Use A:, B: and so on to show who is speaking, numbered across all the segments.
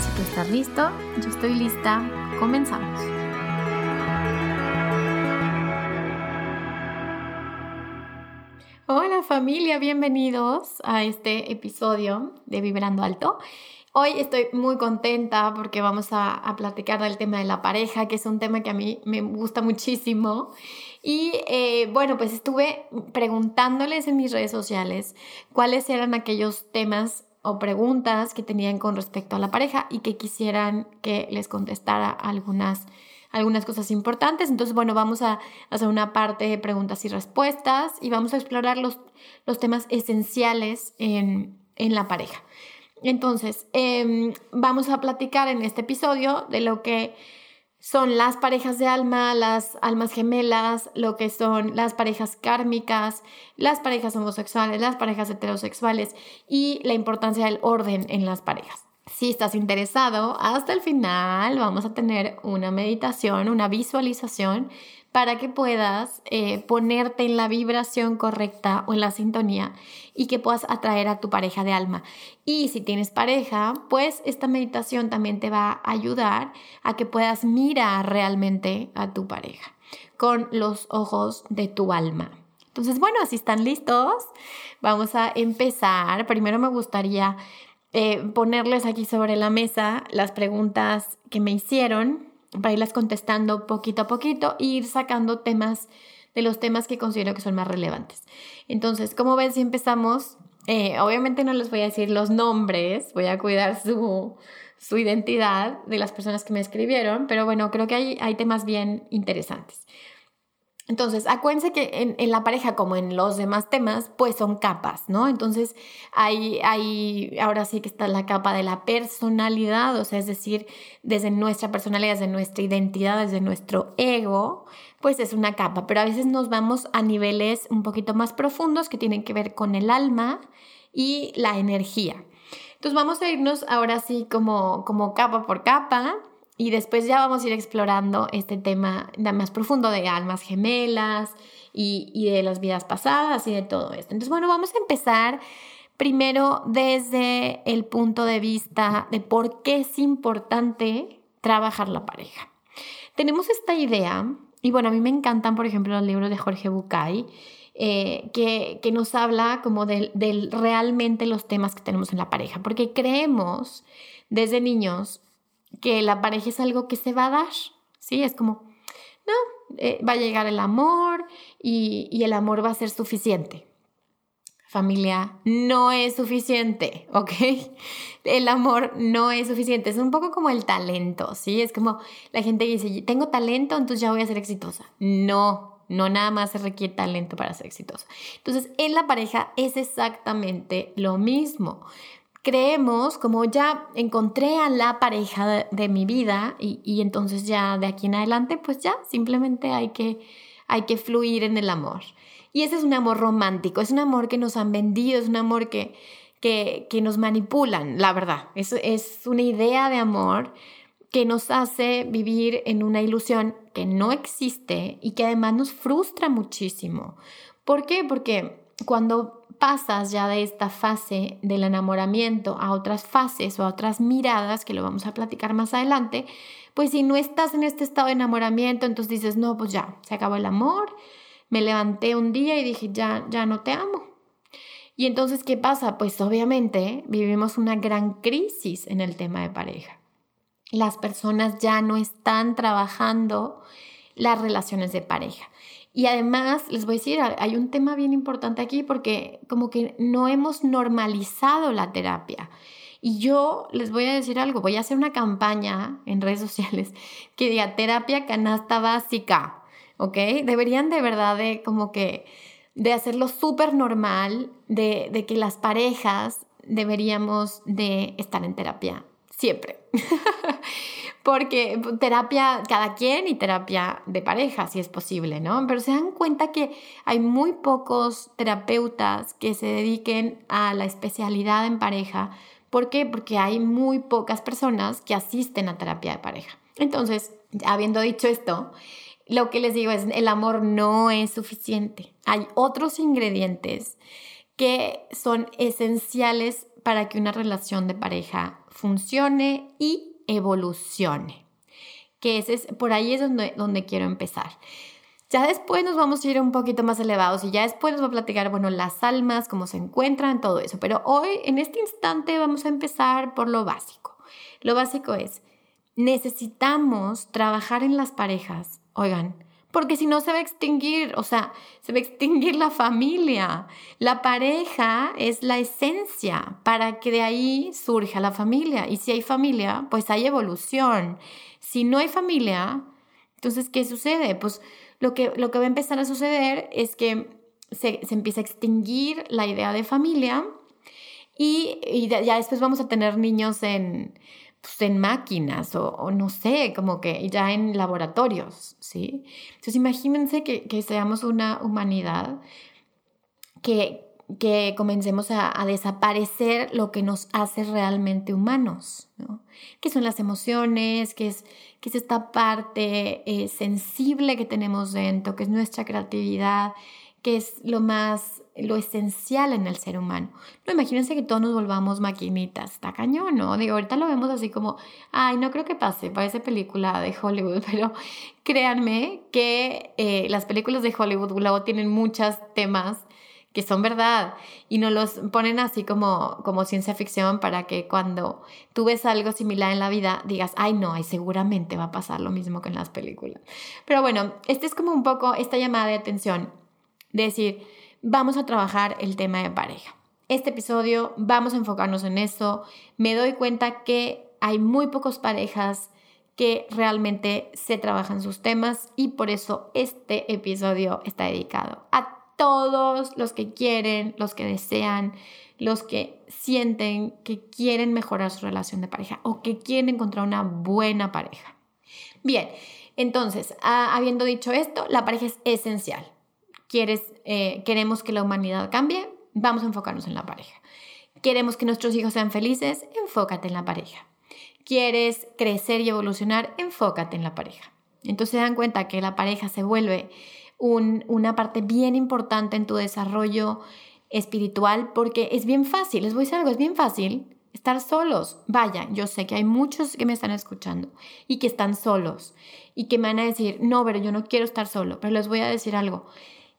A: Si tú estás listo, yo estoy lista, comenzamos. Hola familia, bienvenidos a este episodio de Vibrando Alto. Hoy estoy muy contenta porque vamos a, platicar del tema de la pareja, que es un tema que a mí me gusta muchísimo. Y eh, bueno, pues estuve preguntándoles en mis redes sociales cuáles eran aquellos temas o preguntas que tenían con respecto a la pareja y que quisieran que les contestara algunas, algunas cosas importantes. Entonces, bueno, vamos a hacer una parte de preguntas y respuestas y vamos a explorar los, los temas esenciales en, en la pareja. Entonces, em, vamos a platicar en este episodio de lo que son las parejas de alma, las almas gemelas, lo que son las parejas kármicas, las parejas homosexuales, las parejas heterosexuales y la importancia del orden en las parejas. Si estás interesado, hasta el final vamos a tener una meditación, una visualización para que puedas eh, ponerte en la vibración correcta o en la sintonía y que puedas atraer a tu pareja de alma. Y si tienes pareja, pues esta meditación también te va a ayudar a que puedas mirar realmente a tu pareja con los ojos de tu alma. Entonces, bueno, si están listos, vamos a empezar. Primero me gustaría eh, ponerles aquí sobre la mesa las preguntas que me hicieron para irlas contestando poquito a poquito e ir sacando temas de los temas que considero que son más relevantes. Entonces, como ven, si empezamos, eh, obviamente no les voy a decir los nombres, voy a cuidar su, su identidad de las personas que me escribieron, pero bueno, creo que hay, hay temas bien interesantes. Entonces, acuérdense que en, la pareja, como en los demás temas, pues son capas, ¿no? Entonces, hay, hay, ahora sí que está la capa de la personalidad, o sea, es decir, desde nuestra personalidad, desde nuestra identidad, desde nuestro ego, pues es una capa, pero a veces nos vamos a niveles un poquito más profundos que tienen que ver con el alma y la energía. Entonces, vamos a irnos ahora sí como, como capa por capa y después ya vamos a ir explorando este tema más profundo de almas gemelas y, de las vidas pasadas y de todo esto. Entonces, bueno, vamos a empezar primero desde el punto de vista de por qué es importante trabajar la pareja. Tenemos esta idea, y bueno, a mí me encantan, por ejemplo, los libros de Jorge Bucay, eh, que, que, nos habla como de, de realmente los temas que tenemos en la pareja, porque creemos desde niños que la pareja es algo que se va a dar, ¿sí? Es como, no, eh, va a llegar el amor y, el amor va a ser suficiente. Familia, no es suficiente, ¿ok? El amor no es suficiente. Es un poco como el talento, ¿sí? Es como la gente dice, tengo talento, entonces ya voy a ser exitosa. No, no nada más se requiere talento para ser exitosa. Entonces, en la pareja es exactamente lo mismo creemos como ya encontré a la pareja de, mi vida y, entonces ya de aquí en adelante pues ya simplemente hay que, hay que fluir en el amor. Y ese es un amor romántico, es un amor que nos han vendido, es un amor que, que, que nos manipulan, la verdad. Es, es una idea de amor que nos hace vivir en una ilusión que no existe y que además nos frustra muchísimo. ¿Por qué? Porque cuando pasas ya de esta fase del enamoramiento a otras fases o a otras miradas, que lo vamos a platicar más adelante, pues si no estás en este estado de enamoramiento, entonces dices, no, pues ya, se acabó el amor, me levanté un día y dije, ya, ya no te amo. Y entonces, ¿qué pasa? Pues obviamente vivimos una gran crisis en el tema de pareja. las personas ya no están trabajando las relaciones de pareja. Y además, les voy a decir, hay un tema bien importante aquí porque como que no hemos normalizado la terapia. Y yo les voy a decir algo, voy a hacer una campaña en redes sociales que diga terapia canasta básica, ¿ok? Deberían de verdad de como que de hacerlo súper normal, de, de que las parejas deberíamos de estar en terapia siempre. Porque terapia cada quien y terapia de pareja, si es posible, ¿no? Pero se dan cuenta que hay muy pocos terapeutas que se dediquen a la especialidad en pareja. ¿Por qué? Porque hay muy pocas personas que asisten a terapia de pareja. Entonces, habiendo dicho esto, lo que les digo es, el amor no es suficiente. Hay otros ingredientes que son esenciales para que una relación de pareja funcione y evolucione. Que ese es, por ahí es donde, donde quiero empezar. Ya después nos vamos a ir un poquito más elevados y ya después nos voy a platicar, bueno, las almas, cómo se encuentran, todo eso. Pero hoy, en este instante, vamos a empezar por lo básico. Lo básico es, necesitamos trabajar en las parejas, oigan, porque si no se va a extinguir, o sea, se va a extinguir la familia. La pareja es la esencia para que de ahí surja la familia. Y si hay familia, pues hay evolución. Si no hay familia, entonces, ¿qué sucede? Pues lo que, lo que va a empezar a suceder es que se, empieza a extinguir la idea de familia y, y ya después vamos a tener niños en pues, en máquinas o, no sé, como que ya en laboratorios, ¿sí? Entonces imagínense que, seamos una humanidad que, que comencemos a, desaparecer lo que nos hace realmente humanos, ¿no? Que son las emociones, que es, que es esta parte eh, sensible que tenemos dentro, que es nuestra creatividad, que es lo más, lo esencial en el ser humano. No, imagínense que todos nos volvamos maquinitas, está cañón, ¿no? Digo, ahorita lo vemos así como, ay, no creo que pase, parece película de Hollywood, pero créanme que eh, las películas de Hollywood luego tienen muchos temas que son verdad y no los ponen así como, como ciencia ficción para que cuando tú ves algo similar en la vida digas, ay no, ay, seguramente va a pasar lo mismo que en las películas. Pero bueno, este es como un poco esta llamada de atención decir, vamos a trabajar el tema de pareja. Este episodio vamos a enfocarnos en eso. Me doy cuenta que hay muy pocas parejas que realmente se trabajan sus temas y por eso este episodio está dedicado a todos los que quieren, los que desean, los que sienten que quieren mejorar su relación de pareja o que quieren encontrar una buena pareja. Bien, entonces, ah, habiendo dicho esto, la pareja es esencial quieres, eh, queremos que la humanidad cambie, vamos a enfocarnos en la pareja. Queremos que nuestros hijos sean felices, enfócate en la pareja. Quieres crecer y evolucionar, enfócate en la pareja. Entonces se dan cuenta que la pareja se vuelve una parte bien importante en tu desarrollo espiritual porque es bien fácil, les voy a decir algo, es bien fácil estar solos. Vaya, yo sé que hay muchos que me están escuchando y que están solos y que me van a decir, no, pero yo no quiero estar solo, pero les voy a decir algo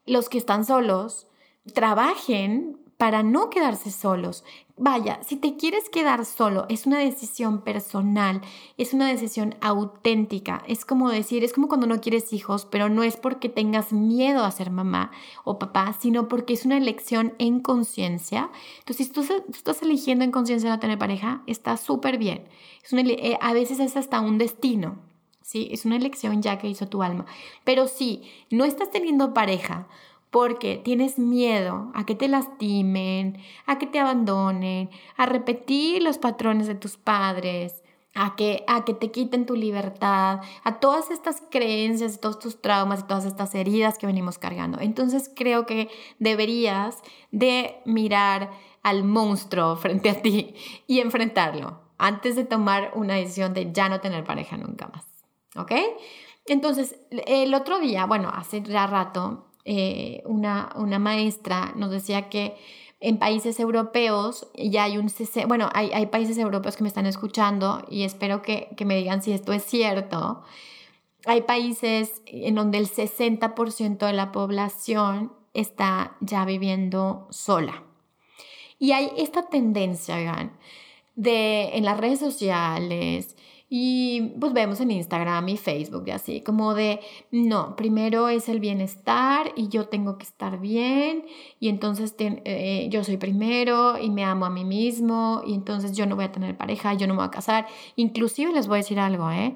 A: los que están solos trabajen para no quedarse solos. Vaya, si te quieres quedar solo, es una decisión personal, es una decisión auténtica. Es como decir, es como cuando no quieres hijos, pero no es porque tengas miedo a ser mamá o papá, sino porque es una elección en conciencia. Entonces, si tú, estás eligiendo en conciencia no tener pareja, está súper bien. Eh, a veces es hasta un destino. ¿Sí? Es una elección ya que hizo tu alma. Pero si no estás teniendo pareja porque tienes miedo a que te lastimen, a que te abandonen, a repetir los patrones de tus padres, a que, a que te quiten tu libertad, a todas estas creencias, todos tus traumas y todas estas heridas que venimos cargando. Entonces creo que deberías de mirar al monstruo frente a ti y enfrentarlo antes de tomar una decisión de ya no tener pareja nunca más. ¿Ok? Entonces, el otro día, bueno, hace ya rato, eh, una, una maestra nos decía que en países europeos ya hay un... Bueno, hay, hay, países europeos que me están escuchando y espero que, que me digan si esto es cierto. Hay países en donde el 60% de la población está ya viviendo sola. Y hay esta tendencia, vean, de en las redes sociales, y pues vemos en Instagram y Facebook y así, como de, no, primero es el bienestar y yo tengo que estar bien y entonces eh, yo soy primero y me amo a mí mismo y entonces yo no voy a tener pareja, yo no me voy a casar. Inclusive les voy a decir algo, ¿eh?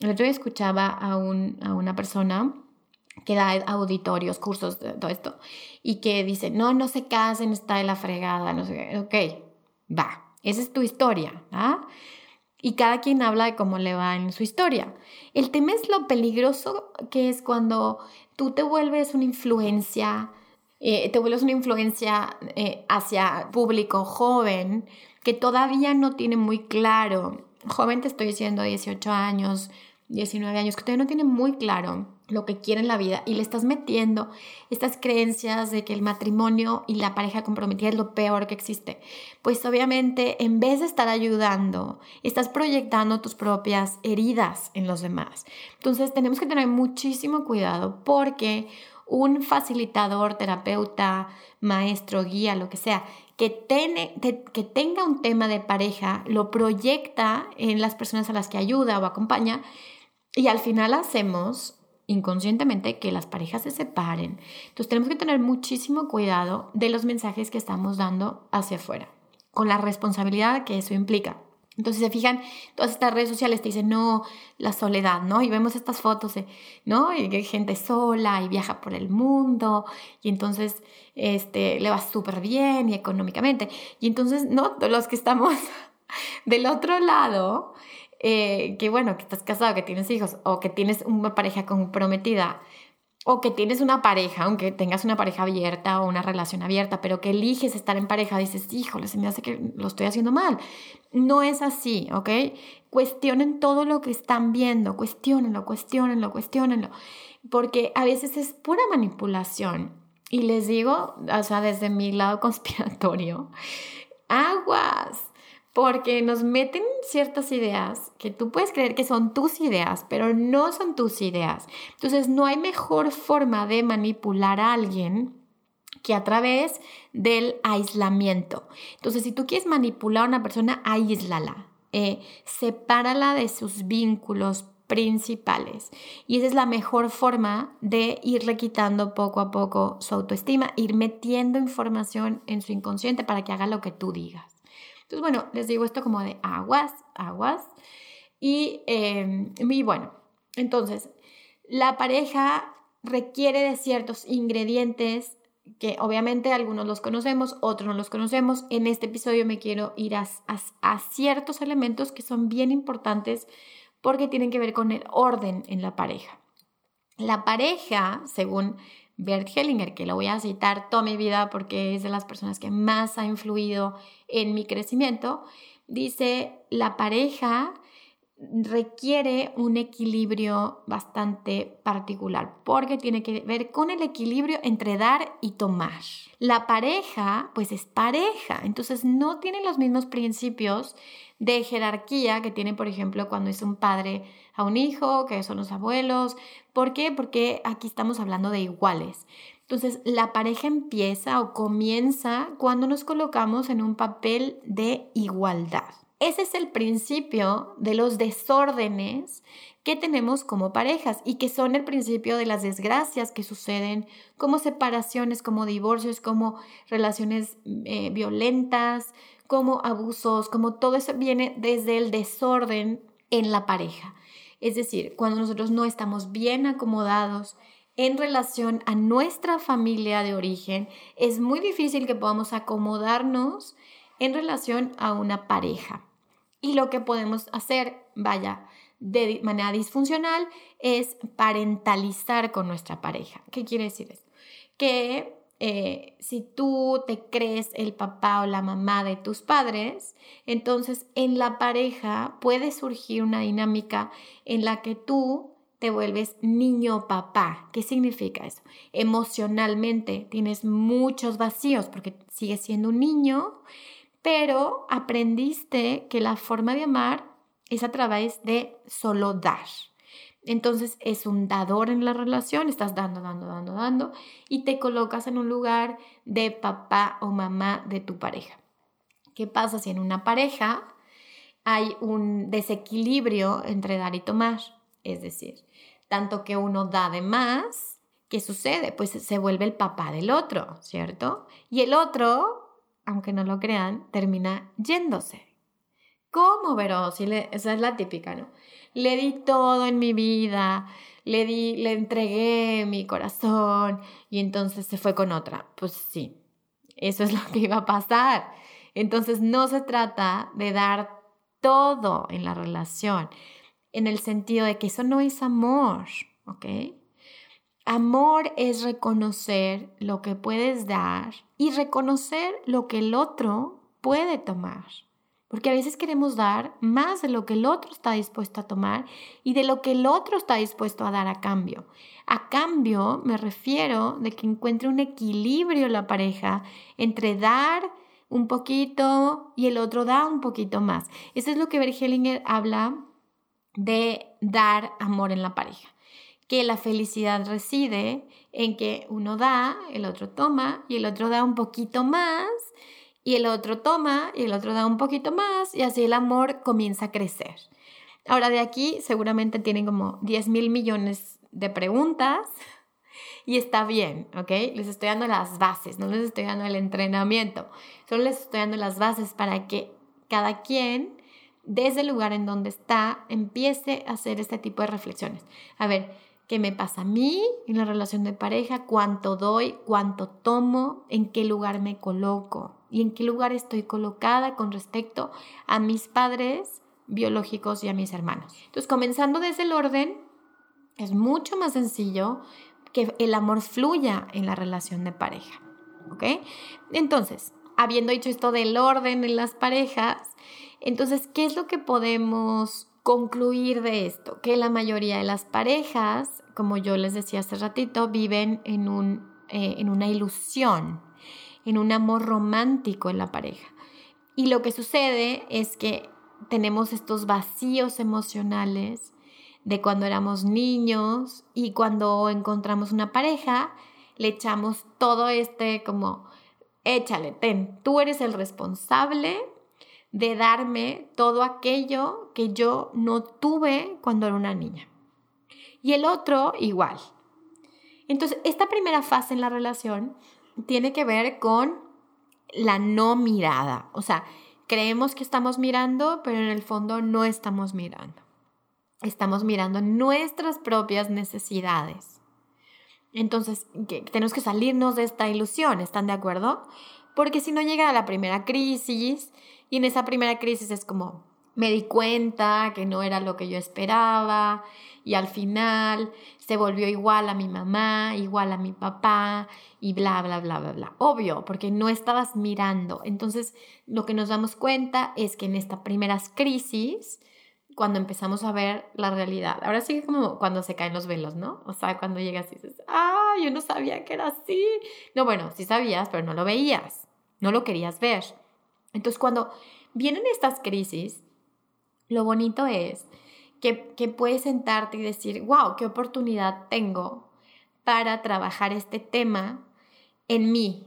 A: El otro día escuchaba a, un, a una persona que da auditorios, cursos, todo esto, y que dice, no, no se casen, está de la fregada, no sé qué. Ok, va, esa es tu historia, ¿ah? Y cada quien habla de cómo le va en su historia. El tema es lo peligroso que es cuando tú te vuelves una influencia, eh, te vuelves una influencia eh, hacia público joven que todavía no tiene muy claro, joven te estoy diciendo 18 años, 19 años, que todavía no tiene muy claro lo que quiere en la vida y le estás metiendo estas creencias de que el matrimonio y la pareja comprometida es lo peor que existe, pues obviamente en vez de estar ayudando, estás proyectando tus propias heridas en los demás. Entonces tenemos que tener muchísimo cuidado porque un facilitador, terapeuta, maestro, guía, lo que sea, que, que tenga un tema de pareja, lo proyecta en las personas a las que ayuda o acompaña y al final hacemos inconscientemente que las parejas se separen. Entonces tenemos que tener muchísimo cuidado de los mensajes que estamos dando hacia afuera, con la responsabilidad que eso implica. Entonces se fijan, todas estas redes sociales te dicen, no, la soledad, ¿no? Y vemos estas fotos, de, ¿no? Y hay gente sola y viaja por el mundo y entonces este, le va súper bien y económicamente. Y entonces, ¿no? Los que estamos del otro lado, eh, que bueno, que estás casado, que tienes hijos o que tienes una pareja comprometida o que tienes una pareja, aunque tengas una pareja abierta o una relación abierta, pero que eliges estar en pareja, dices, híjole, se me hace que lo estoy haciendo mal. No es así, ¿ok? Cuestionen todo lo que están viendo, cuestionenlo, cuestionenlo, cuestionenlo, porque a veces es pura manipulación. Y les digo, o sea, desde mi lado conspiratorio, aguas, porque nos meten ciertas ideas que tú puedes creer que son tus ideas, pero no son tus ideas. Entonces no hay mejor forma de manipular a alguien que a través del aislamiento. Entonces si tú quieres manipular a una persona, aíslala, eh, sepárala de sus vínculos principales. Y esa es la mejor forma de irle quitando poco a poco su autoestima, ir metiendo información en su inconsciente para que haga lo que tú digas. Entonces, bueno, les digo esto como de aguas, aguas. Y, eh, y bueno, entonces, la pareja requiere de ciertos ingredientes que obviamente algunos los conocemos, otros no los conocemos. En este episodio me quiero ir a, a, ciertos elementos que son bien importantes porque tienen que ver con el orden en la pareja. La pareja, según Bert Hellinger, que lo voy a citar toda mi vida porque es de las personas que más ha influido en mi crecimiento, dice, la pareja requiere un equilibrio bastante particular porque tiene que ver con el equilibrio entre dar y tomar. La pareja, pues es pareja, entonces no tiene los mismos principios de jerarquía que tiene, por ejemplo, cuando es un padre a un hijo, que son los abuelos. ¿Por qué? Porque aquí estamos hablando de iguales. Entonces, la pareja empieza o comienza cuando nos colocamos en un papel de igualdad. Ese es el principio de los desórdenes que tenemos como parejas y que son el principio de las desgracias que suceden como separaciones, como divorcios, como relaciones eh, violentas, como abusos, como todo eso viene desde el desorden en la pareja. Es decir, cuando nosotros no estamos bien acomodados en relación a nuestra familia de origen, es muy difícil que podamos acomodarnos en relación a una pareja. Y lo que podemos hacer, vaya, de manera disfuncional, es parentalizar con nuestra pareja. ¿Qué quiere decir eso? Que eh, si tú te crees el papá o la mamá de tus padres, entonces en la pareja puede surgir una dinámica en la que tú te vuelves niño papá. ¿Qué significa eso? Emocionalmente tienes muchos vacíos porque sigues siendo un niño, pero aprendiste que la forma de amar es a través de solo dar. Entonces es un dador en la relación, estás dando, dando, dando, dando y te colocas en un lugar de papá o mamá de tu pareja. ¿Qué pasa si en una pareja hay un desequilibrio entre dar y tomar. Es decir, tanto que uno da de más, ¿qué sucede? Pues se vuelve el papá del otro, ¿cierto? Y el otro, aunque no lo crean, termina yéndose. ¿Cómo, Vero? esa es la típica, ¿no? Le di todo en mi vida, le di, le entregué mi corazón y entonces se fue con otra. Pues sí, eso es lo que iba a pasar. Entonces no se trata de dar todo en la relación, en el sentido de que eso no es amor, ¿ok? Amor es reconocer lo que puedes dar y reconocer lo que el otro puede tomar. Porque a veces queremos dar más de lo que el otro está dispuesto a tomar y de lo que el otro está dispuesto a dar a cambio. A cambio me refiero de que encuentre un equilibrio la pareja entre dar un poquito y el otro da un poquito más. Eso es lo que Bergelinger habla de dar amor en la pareja. Que la felicidad reside en que uno da, el otro toma y el otro da un poquito más y el otro toma y el otro da un poquito más y así el amor comienza a crecer. Ahora de aquí seguramente tienen como 10 mil millones de preguntas y está bien, ¿ok? Les estoy dando las bases, no les estoy dando el entrenamiento, solo les estoy dando las bases para que cada quien desde el lugar en donde está empiece a hacer este tipo de reflexiones. A ver, qué me pasa a mí en la relación de pareja, cuánto doy, cuánto tomo, en qué lugar me coloco y en qué lugar estoy colocada con respecto a mis padres biológicos y a mis hermanos. Entonces, comenzando desde el orden, es mucho más sencillo que el amor fluya en la relación de pareja. ¿Ok? Entonces, habiendo dicho esto del orden en las parejas, entonces, ¿qué es lo que podemos concluir de esto, que la mayoría de las parejas, como yo les decía hace ratito, viven en, un, eh, en una ilusión, en un amor romántico en la pareja. Y lo que sucede es que tenemos estos vacíos emocionales de cuando éramos niños y cuando encontramos una pareja, le echamos todo este como, échale, ten, tú eres el responsable de darme todo aquello que yo no tuve cuando era una niña. Y el otro igual. Entonces, esta primera fase en la relación tiene que ver con la no mirada. O sea, creemos que estamos mirando, pero en el fondo no estamos mirando. Estamos mirando nuestras propias necesidades. Entonces, tenemos que salirnos de esta ilusión, ¿están de acuerdo? Porque si no llega la primera crisis y en esa primera crisis es como, me di cuenta que no era lo que yo esperaba y al final se volvió igual a mi mamá, igual a mi papá y bla, bla, bla, bla, bla. Obvio, porque no estabas mirando. Entonces, lo que nos damos cuenta es que en estas primeras crisis, cuando empezamos a ver la realidad, ahora sí como cuando se caen los velos, ¿no? O sea, cuando llegas y dices, ah, yo no sabía que era así. No, bueno, sí sabías, pero no lo veías, no lo querías ver. Entonces, cuando vienen estas crisis, lo bonito es que, que puedes sentarte y decir, wow, qué oportunidad tengo para trabajar este tema en mí,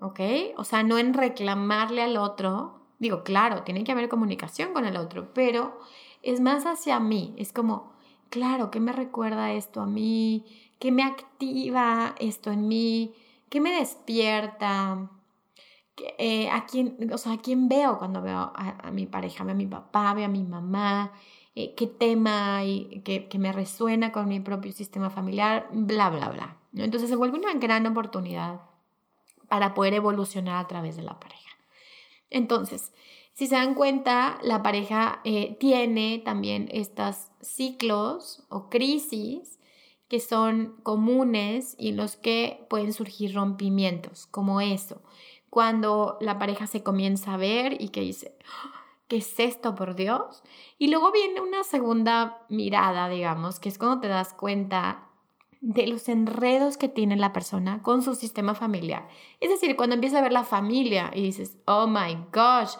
A: ¿ok? O sea, no en reclamarle al otro. Digo, claro, tiene que haber comunicación con el otro, pero es más hacia mí. Es como, claro, ¿qué me recuerda esto a mí? ¿Qué me activa esto en mí? ¿Qué me despierta? Eh, a quién, o sea, a quién veo cuando veo a, mi pareja, veo a mi papá, veo a mi mamá, eh, qué tema y que, me resuena con mi propio sistema familiar, bla, bla, bla. Entonces se vuelve una gran oportunidad para poder evolucionar a través de la pareja. Entonces, si se dan cuenta, la pareja eh, tiene también estos ciclos o crisis que son comunes y los que pueden surgir rompimientos, como eso cuando la pareja se comienza a ver y que dice, ¿qué es esto, por Dios? Y luego viene una segunda mirada, digamos, que es cuando te das cuenta de los enredos que tiene la persona con su sistema familiar. Es decir, cuando empieza a ver la familia y dices, oh my gosh,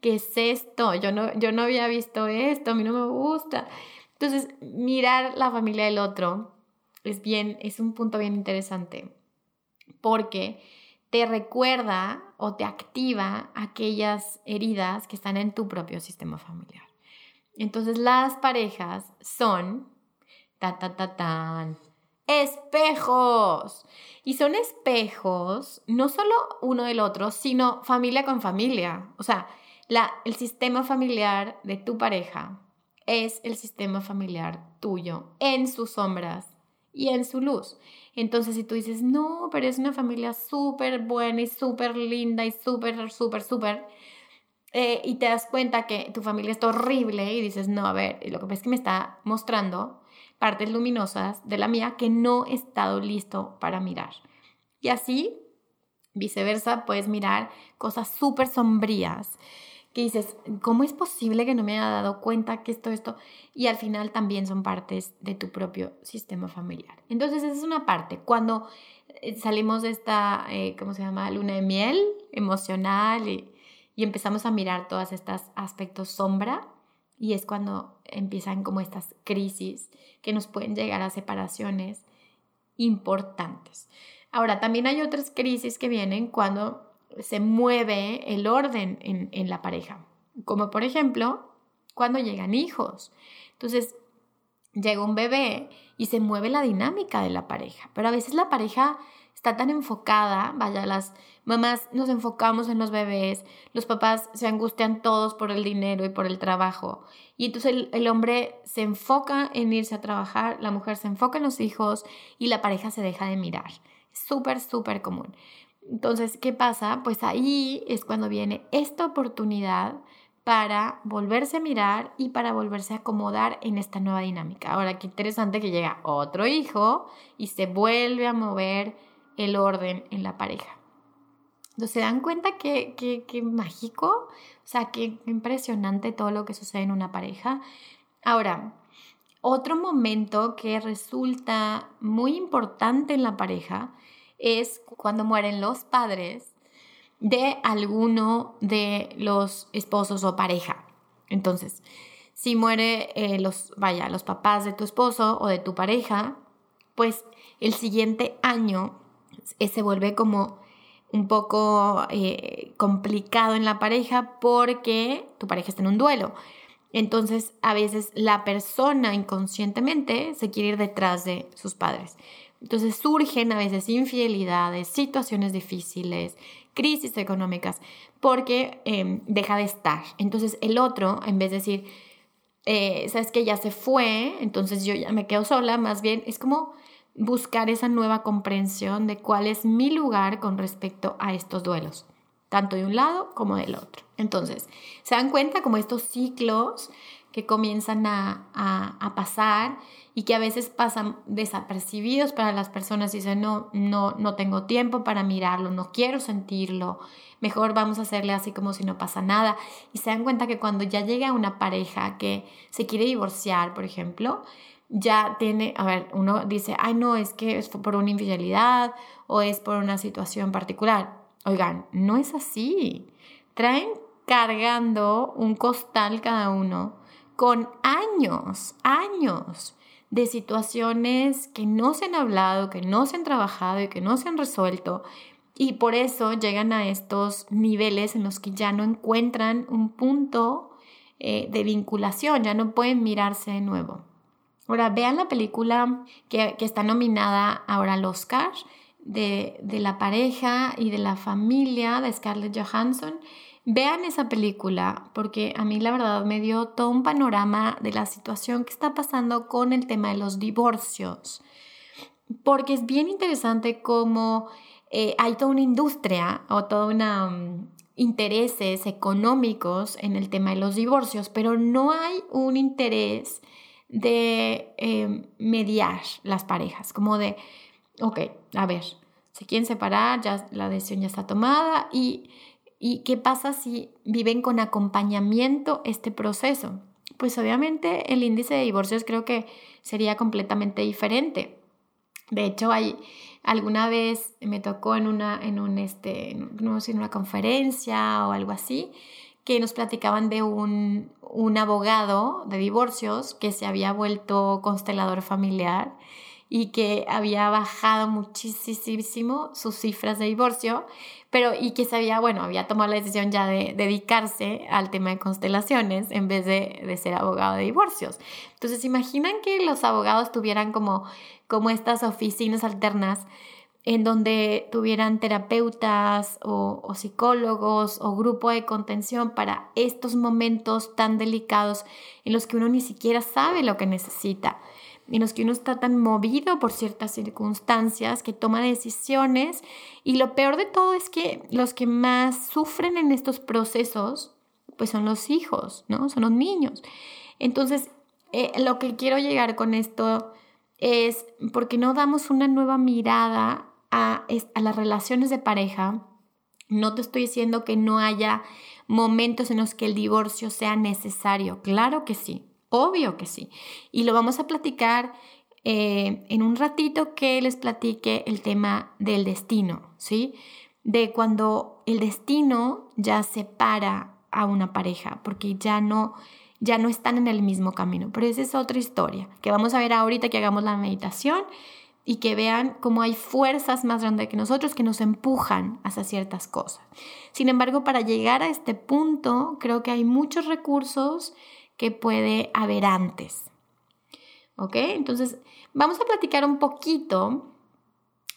A: ¿qué es esto? Yo no, yo no había visto esto, a mí no me gusta. Entonces, mirar la familia del otro es bien, es un punto bien interesante, porque te recuerda o te activa aquellas heridas que están en tu propio sistema familiar. Entonces las parejas son, ta, ta, ta, tan, espejos. Y son espejos no solo uno del otro, sino familia con familia. O sea, el sistema familiar de tu pareja es el sistema familiar tuyo en sus sombras y en su luz. Entonces, si tú dices, no, pero es una familia súper buena y súper linda y súper, súper, súper, eh, y te das cuenta que tu familia está horrible y dices, no, a ver, lo que pasa es que me está mostrando partes luminosas de la mía que no he estado listo para mirar. Y así, viceversa, puedes mirar cosas súper sombrías que dices, ¿cómo es posible que no me haya dado cuenta que esto, esto? Y al final también son partes de tu propio sistema familiar. Entonces, esa es una parte. Cuando eh, salimos de esta, eh, ¿cómo se llama? Luna de miel emocional y, y empezamos a mirar todos estos aspectos sombra, y es cuando empiezan como estas crisis que nos pueden llegar a separaciones importantes. Ahora, también hay otras crisis que vienen cuando se mueve el orden en, la pareja. Como por ejemplo, cuando llegan hijos. Entonces, llega un bebé y se mueve la dinámica de la pareja. Pero a veces la pareja está tan enfocada, vaya, las mamás nos enfocamos en los bebés, los papás se angustian todos por el dinero y por el trabajo. Y entonces el, el hombre se enfoca en irse a trabajar, la mujer se enfoca en los hijos y la pareja se deja de mirar. Súper, súper común. Entonces, ¿qué pasa? Pues ahí es cuando viene esta oportunidad para volverse a mirar y para volverse a acomodar en esta nueva dinámica. Ahora, qué interesante que llega otro hijo y se vuelve a mover el orden en la pareja. Entonces, ¿se dan cuenta qué que, mágico? O sea, qué impresionante todo lo que sucede en una pareja. Ahora, otro momento que resulta muy importante en la pareja es cuando mueren los padres de alguno de los esposos o pareja. Entonces, si muere eh, los, vaya, los papás de tu esposo o de tu pareja, pues el siguiente año se vuelve como un poco eh, complicado en la pareja porque tu pareja está en un duelo. Entonces, a veces la persona inconscientemente se quiere ir detrás de sus padres. Entonces surgen a veces infidelidades, situaciones difíciles, crisis económicas, porque em, deja de estar. Entonces el otro, en vez de decir, eh, sabes que ya se fue, entonces yo ya me quedo sola, más bien es como buscar esa nueva comprensión de cuál es mi lugar con respecto a estos duelos, tanto de un lado como del otro. Entonces, se dan cuenta como estos ciclos que comienzan a, a pasar y que a veces pasan desapercibidos para las personas y dicen, no, no, no tengo tiempo para mirarlo, no quiero sentirlo, mejor vamos a hacerle así como si no pasa nada. Y se dan cuenta que cuando ya llega una pareja que se quiere divorciar, por ejemplo, ya tiene, a ver, uno dice, ay no, es que es por una infidelidad o es por una situación particular. Oigan, no es así. Traen cargando un costal cada uno con años, años de situaciones que no se han hablado, que no se han trabajado y que no se han resuelto. Y por eso llegan a estos niveles en los que ya no encuentran un punto eh, de vinculación, ya no pueden mirarse de nuevo. Ahora, vean la película que, que está nominada ahora al Oscar de, de la pareja y de la familia de Scarlett Johansson. Vean esa película porque a mí la verdad me dio todo un panorama de la situación que está pasando con el tema de los divorcios. Porque es bien interesante cómo eh, hay toda una industria o toda una mm, intereses económicos en el tema de los divorcios, pero no hay un interés de eh, mediar las parejas, como de, ok, a ver, se quieren separar, ya la decisión ya está tomada y ¿Y qué pasa si viven con acompañamiento este proceso? Pues obviamente el índice de divorcios creo que sería completamente diferente. De hecho, hay, alguna vez me tocó en una, en un, este, no sé, en una conferencia o algo así, que nos platicaban de un, un abogado de divorcios que se había vuelto constelador familiar y que había bajado muchísimo sus cifras de divorcio, pero y que se había, bueno, había tomado la decisión ya de dedicarse al tema de constelaciones en vez de, de ser abogado de divorcios. Entonces, imaginan que los abogados tuvieran como, como estas oficinas alternas en donde tuvieran terapeutas o, psicólogos o grupo de contención para estos momentos tan delicados en los que uno ni siquiera sabe lo que necesita, en los que uno está tan movido por ciertas circunstancias que toma decisiones y lo peor de todo es que los que más sufren en estos procesos pues son los hijos, ¿no? Son los niños. Entonces, eh, lo que quiero llegar con esto es porque no damos una nueva mirada a, las relaciones de pareja, no te estoy diciendo que no haya momentos en los que el divorcio sea necesario. Claro que sí, obvio que sí. Y lo vamos a platicar eh, en un ratito que les platique el tema del destino, ¿sí? De cuando el destino ya separa a una pareja, porque ya no, ya no están en el mismo camino. Pero esa es otra historia que vamos a ver ahorita que hagamos la meditación y que vean cómo hay fuerzas más grandes que nosotros que nos empujan hacia ciertas cosas. Sin embargo, para llegar a este punto, creo que hay muchos recursos que puede haber antes. ¿Ok? Entonces, vamos a platicar un poquito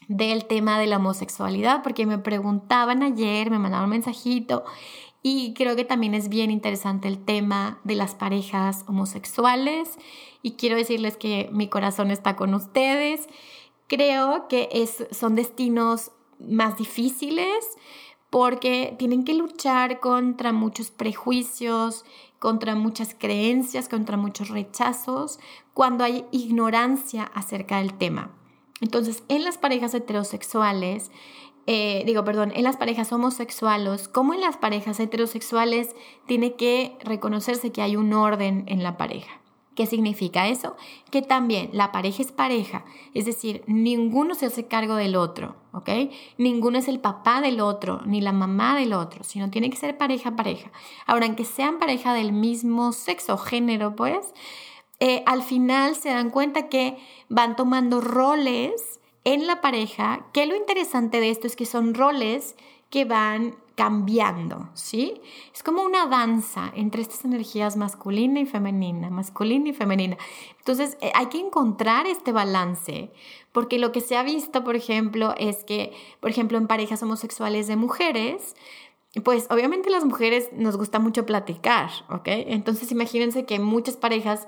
A: del tema de la homosexualidad, porque me preguntaban ayer, me mandaron un mensajito y creo que también es bien interesante el tema de las parejas homosexuales y quiero decirles que mi corazón está con ustedes creo que es, son destinos más difíciles porque tienen que luchar contra muchos prejuicios, contra muchas creencias, contra muchos rechazos, cuando hay ignorancia acerca del tema. Entonces, en las parejas heterosexuales, eh, digo, perdón, en las parejas homosexuales, como en las parejas heterosexuales, tiene que reconocerse que hay un orden en la pareja. ¿Qué significa eso? Que también la pareja es pareja, es decir, ninguno se hace cargo del otro, ¿ok? Ninguno es el papá del otro, ni la mamá del otro, sino tiene que ser pareja pareja. Ahora, aunque sean pareja del mismo sexo género, pues, eh, al final se dan cuenta que van tomando roles en la pareja, que lo interesante de esto es que son roles que van cambiando, ¿sí? Es como una danza entre estas energías masculina y femenina, masculina y femenina. Entonces eh, hay que encontrar este balance, porque lo que se ha visto, por ejemplo, es que, por ejemplo, en parejas homosexuales de mujeres, pues obviamente las mujeres nos gusta mucho platicar, ¿ok? Entonces imagínense que muchas parejas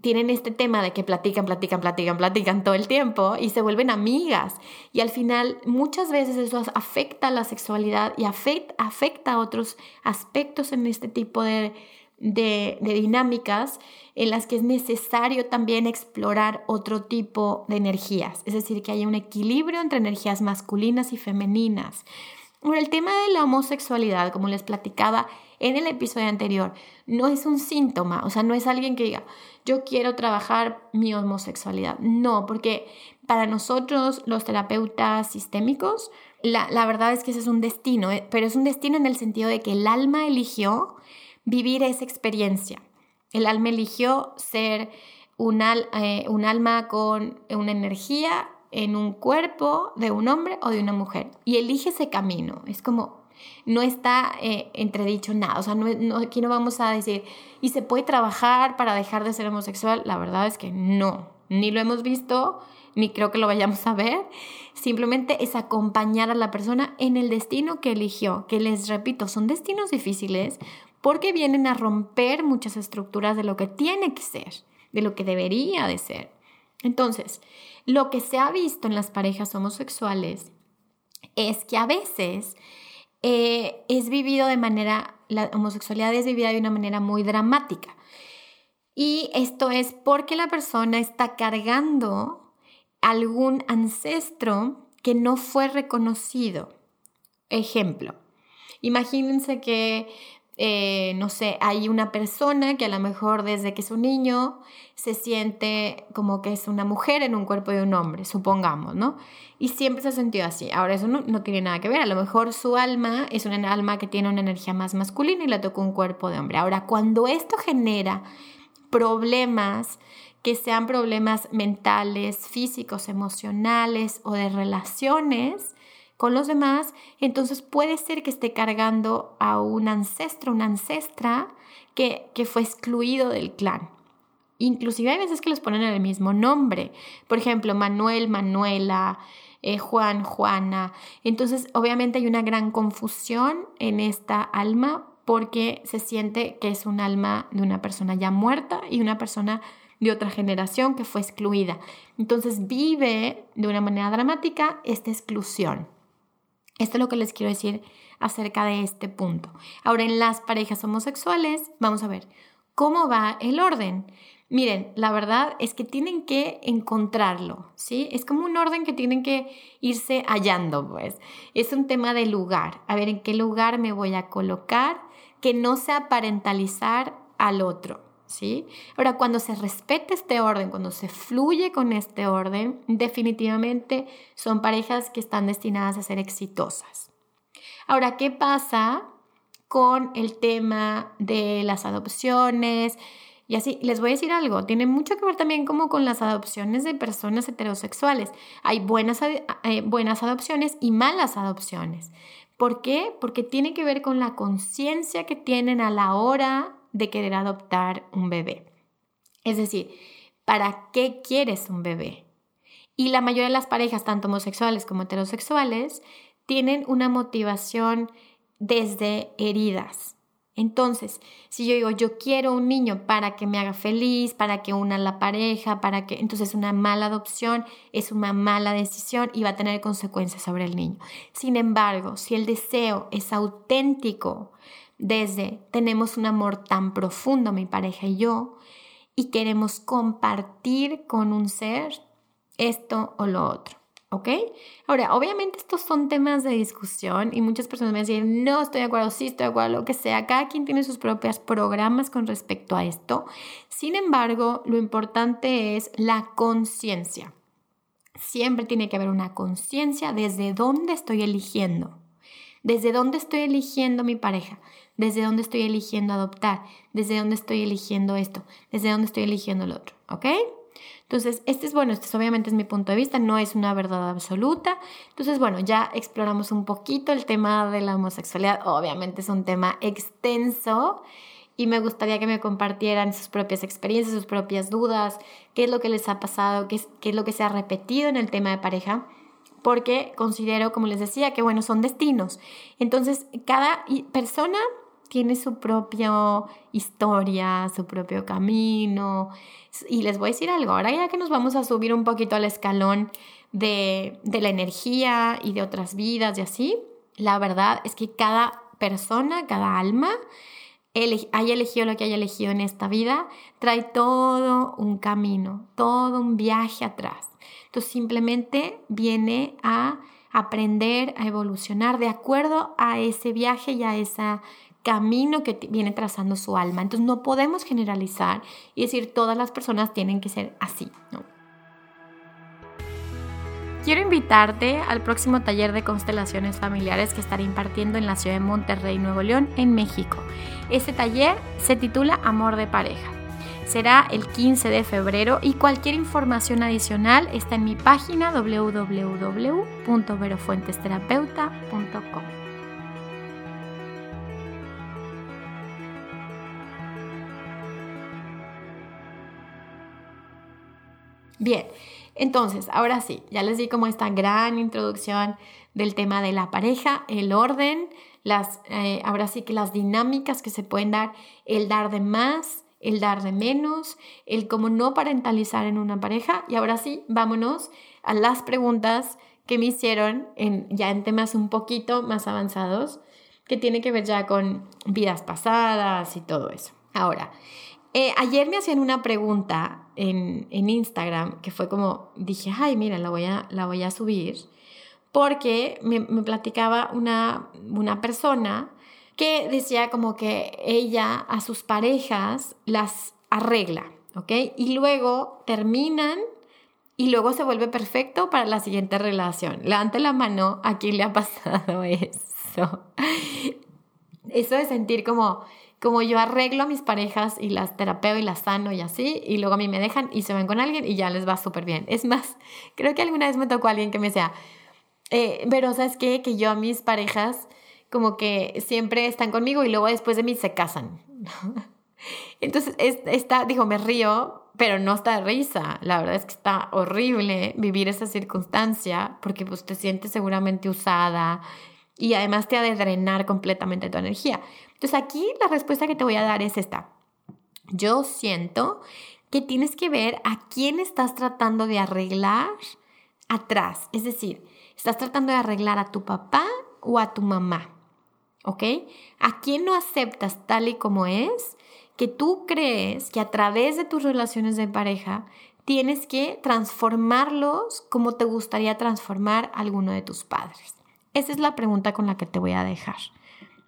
A: tienen este tema de que platican, platican, platican, platican todo el tiempo y se vuelven amigas. Y al final muchas veces eso afecta a la sexualidad y afecta, afecta a otros aspectos en este tipo de, de, de, dinámicas en las que es necesario también explorar otro tipo de energías. Es decir, que haya un equilibrio entre energías masculinas y femeninas. Bueno, el tema de la homosexualidad, como les platicaba en el episodio anterior, no es un síntoma, o sea, no es alguien que diga, yo quiero trabajar mi homosexualidad. No, porque para nosotros los terapeutas sistémicos, la, verdad es que ese es un destino, eh, pero es un destino en el sentido de que el alma eligió vivir esa experiencia. El alma eligió ser un, eh, un alma con una energía en un cuerpo de un hombre o de una mujer y elige ese camino. Es como no está eh, entredicho nada. O sea, aquí no vamos a decir, ¿y se puede trabajar para dejar de ser homosexual? La verdad es que no, ni lo hemos visto, ni creo que lo vayamos a ver. Simplemente es acompañar a la persona en el destino que eligió, que les repito, son destinos difíciles porque vienen a romper muchas estructuras de lo que tiene que ser, de lo que debería de ser. Entonces, lo que se ha visto en las parejas homosexuales es que a veces eh, es vivido de manera, la homosexualidad es vivida de una manera muy dramática. Y esto es porque la persona está cargando algún ancestro que no fue reconocido. Ejemplo, imagínense que eh, no sé, hay una persona que a lo mejor desde que es un niño se siente como que es una mujer en un cuerpo de un hombre, supongamos, ¿no? Y siempre se ha sentido así. Ahora eso no, no tiene nada que ver. A lo mejor su alma es una alma que tiene una energía más masculina y le tocó un cuerpo de hombre. Ahora, cuando esto genera problemas que sean problemas mentales, físicos, emocionales o de relaciones con los demás, entonces puede ser que esté cargando a un ancestro, una ancestra que, fue excluido del clan. Inclusive hay veces que les ponen el mismo nombre. Por ejemplo, Manuel, Manuela, eh, Juan, Juana. Entonces, obviamente hay una gran confusión en esta alma porque se siente que es un alma de una persona ya muerta y una persona de otra generación que fue excluida. Entonces vive de una manera dramática esta exclusión. Esto es lo que les quiero decir acerca de este punto. Ahora, en las parejas homosexuales, vamos a ver cómo va el orden. Miren, la verdad es que tienen que encontrarlo, ¿sí? Es como un orden que tienen que irse hallando, pues. Es un tema de lugar. A ver, ¿en qué lugar me voy a colocar? Que no sea parentalizar al otro, ¿sí? Ahora, cuando se respete este orden, cuando se fluye con este orden, definitivamente son parejas que están destinadas a ser exitosas. Ahora, ¿qué pasa con el tema de las adopciones? Y así, les voy a decir algo, tiene mucho que ver también como con las adopciones de personas heterosexuales. Hay buenas, eh, buenas adopciones y malas adopciones. ¿Por qué? Porque tiene que ver con la conciencia que tienen a la hora de querer adoptar un bebé. Es decir, ¿para qué quieres un bebé? Y la mayoría de las parejas, tanto homosexuales como heterosexuales, tienen una motivación desde heridas. Entonces, si yo digo, yo quiero un niño para que me haga feliz, para que una la pareja, para que, entonces una mala adopción es una mala decisión y va a tener consecuencias sobre el niño. Sin embargo, si el deseo es auténtico, desde tenemos un amor tan profundo, mi pareja y yo, y queremos compartir con un ser esto o lo otro. ¿Ok? Ahora, obviamente estos son temas de discusión y muchas personas me dicen, no estoy de acuerdo, sí estoy de acuerdo, lo que sea. Cada quien tiene sus propios programas con respecto a esto. Sin embargo, lo importante es la conciencia. Siempre tiene que haber una conciencia desde dónde estoy eligiendo. Desde dónde estoy eligiendo mi pareja. Desde dónde estoy eligiendo adoptar. Desde dónde estoy eligiendo esto. Desde dónde estoy eligiendo lo otro. ¿Ok? Entonces, este es bueno, este obviamente es mi punto de vista, no es una verdad absoluta. Entonces, bueno, ya exploramos un poquito el tema de la homosexualidad. Obviamente es un tema extenso y me gustaría que me compartieran sus propias experiencias, sus propias dudas, qué es lo que les ha pasado, es, qué es lo que se ha repetido en el tema de pareja porque considero, como les decía, que bueno, son destinos. Entonces, cada persona tiene su propia historia, su propio camino. Y les voy a decir algo, ahora ya que nos vamos a subir un poquito al escalón de, la energía y de otras vidas y así, la verdad es que cada persona, cada alma, haya elegido lo que haya elegido en esta vida, trae todo un camino, todo un viaje atrás. Entonces simplemente viene a aprender, a evolucionar de acuerdo a ese viaje y a esa camino que viene trazando su alma. Entonces no podemos generalizar y decir todas las personas tienen que ser así, ¿no? Quiero invitarte al próximo taller de constelaciones familiares que estaré impartiendo en la ciudad de Monterrey, Nuevo León, en México. Este taller se titula Amor de pareja. Será el 15 de febrero y cualquier información adicional está en mi página www.verofuentesterapeuta.com. Bien, entonces, ahora sí, ya les di como esta gran introducción del tema de la pareja, el orden, las, eh, ahora sí que las dinámicas que se pueden dar, el dar de más, el dar de menos, el cómo no parentalizar en una pareja. Y ahora sí, vámonos a las preguntas que me hicieron en, ya en temas un poquito más avanzados, que tiene que ver ya con vidas pasadas y todo eso. Ahora, eh, ayer me hacían una pregunta en, Instagram que fue como, dije, ay, mira, la voy a, la voy a subir, porque me, platicaba una, una persona que decía como que ella a sus parejas las arregla, ¿ok? Y luego terminan y luego se vuelve perfecto para la siguiente relación. Levante la mano a quién le ha pasado eso. Eso de sentir como como yo arreglo a mis parejas y las terapeo y las sano y así, y luego a mí me dejan y se van con alguien y ya les va súper bien. Es más, creo que alguna vez me tocó a alguien que me decía, eh, pero ¿sabes qué? Que yo a mis parejas como que siempre están conmigo y luego después de mí se casan. Entonces, está, dijo, me río, pero no está de risa. La verdad es que está horrible vivir esa circunstancia porque pues te sientes seguramente usada y además te ha de drenar completamente tu energía. Entonces aquí la respuesta que te voy a dar es esta. Yo siento que tienes que ver a quién estás tratando de arreglar atrás. Es decir, estás tratando de arreglar a tu papá o a tu mamá. ¿Ok? ¿A quién no aceptas tal y como es? Que tú crees que a través de tus relaciones de pareja tienes que transformarlos como te gustaría transformar a alguno de tus padres. Esa es la pregunta con la que te voy a dejar.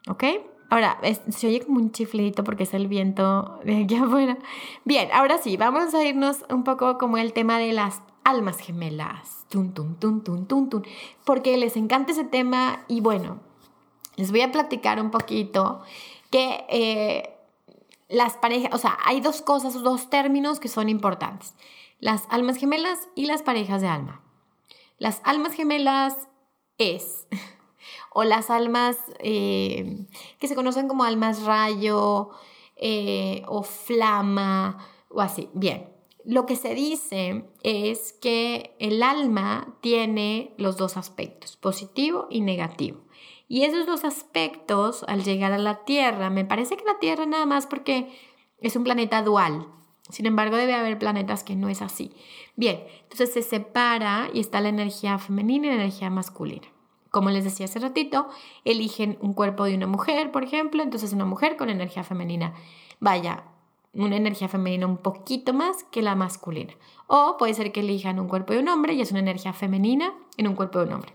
A: ¿Ok? Ahora, se oye como un chiflito porque es el viento de aquí afuera. Bien, ahora sí, vamos a irnos un poco como el tema de las almas gemelas. Tun, tun, tun, tun, tun, tun. Porque les encanta ese tema y bueno, les voy a platicar un poquito que eh, las parejas, o sea, hay dos cosas, dos términos que son importantes. Las almas gemelas y las parejas de alma. Las almas gemelas es o las almas eh, que se conocen como almas rayo eh, o flama o así. Bien, lo que se dice es que el alma tiene los dos aspectos, positivo y negativo. Y esos dos aspectos, al llegar a la Tierra, me parece que la Tierra nada más porque es un planeta dual. Sin embargo, debe haber planetas que no es así. Bien, entonces se separa y está la energía femenina y la energía masculina como les decía hace ratito, eligen un cuerpo de una mujer, por ejemplo, entonces una mujer con energía femenina. Vaya, una energía femenina un poquito más que la masculina. O puede ser que elijan un cuerpo de un hombre y es una energía femenina en un cuerpo de un hombre.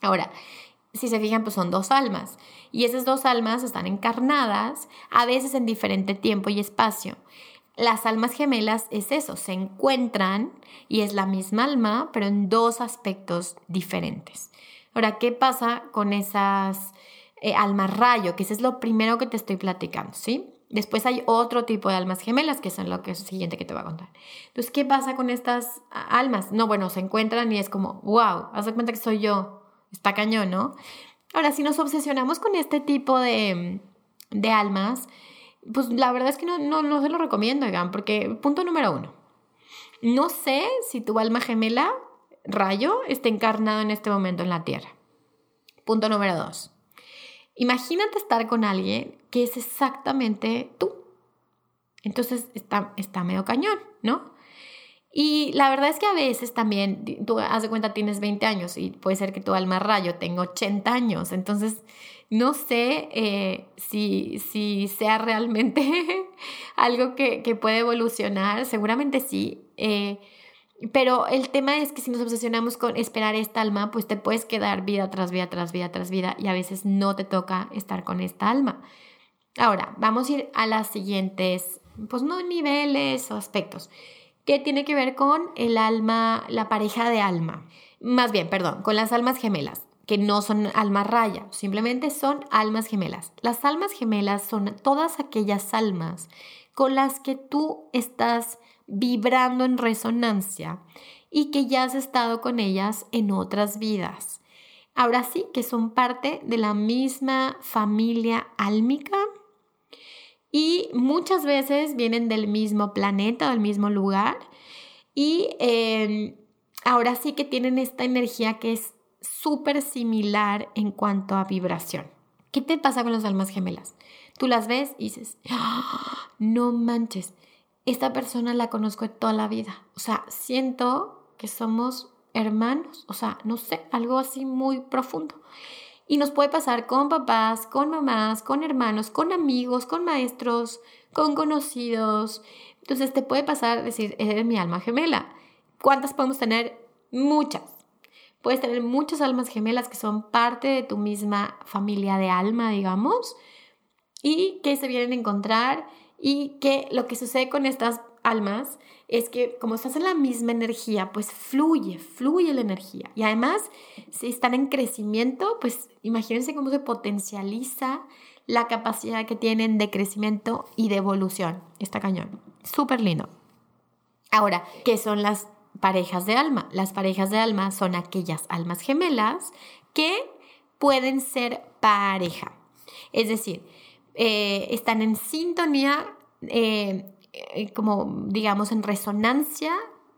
A: Ahora, si se fijan, pues son dos almas. Y esas dos almas están encarnadas a veces en diferente tiempo y espacio. Las almas gemelas es eso, se encuentran y es la misma alma, pero en dos aspectos diferentes. Ahora, ¿qué pasa con esas eh, almas rayo? Que ese es lo primero que te estoy platicando, ¿sí? Después hay otro tipo de almas gemelas, que son lo que es lo siguiente que te voy a contar. Entonces, ¿qué pasa con estas almas? No, bueno, se encuentran y es como, wow, haz de cuenta que soy yo. Está cañón, ¿no? Ahora, si nos obsesionamos con este tipo de, de almas, pues la verdad es que no, no, no se lo recomiendo, oigan, porque punto número uno, no sé si tu alma gemela rayo está encarnado en este momento en la Tierra. Punto número dos. Imagínate estar con alguien que es exactamente tú. Entonces está, está medio cañón, ¿no? Y la verdad es que a veces también, tú haz de cuenta, tienes 20 años y puede ser que tu alma rayo tenga 80 años. Entonces, no sé eh, si, si sea realmente algo que, que, puede evolucionar. Seguramente sí. Eh, pero el tema es que si nos obsesionamos con esperar esta alma, pues te puedes quedar vida tras vida, tras vida, tras vida y a veces no te toca estar con esta alma. Ahora, vamos a ir a las siguientes, pues no niveles o aspectos. ¿Qué tiene que ver con el alma, la pareja de alma? Más bien, perdón, con las almas gemelas, que no son almas raya, simplemente son almas gemelas. Las almas gemelas son todas aquellas almas con las que tú estás vibrando en resonancia y que ya has estado con ellas en otras vidas. Ahora sí, que son parte de la misma familia álmica y muchas veces vienen del mismo planeta, del mismo lugar y em, ahora sí que tienen esta energía que es súper similar en cuanto a vibración. ¿Qué te pasa con las almas gemelas? Tú las ves y dices, ¡Ah! no manches, esta persona la conozco toda la vida. O sea, siento que somos hermanos, o sea, no sé, algo así muy profundo. Y nos puede pasar con papás, con mamás, con hermanos, con amigos, con maestros, con conocidos. Entonces te puede pasar decir, eres mi alma gemela. ¿Cuántas podemos tener? Muchas. Puedes tener muchas almas gemelas que son parte de tu misma familia de alma, digamos, y que se vienen a encontrar y que lo que sucede con estas almas es que como estás en la misma energía, pues fluye, fluye la energía. Y además, si están en crecimiento, pues imagínense cómo se potencializa la capacidad que tienen de crecimiento y de evolución. Está cañón. Súper lindo. Ahora, ¿qué son las parejas de alma? Las parejas de alma son aquellas almas gemelas que pueden ser pareja. Es decir, eh, están en sintonía, eh, eh, como digamos, en resonancia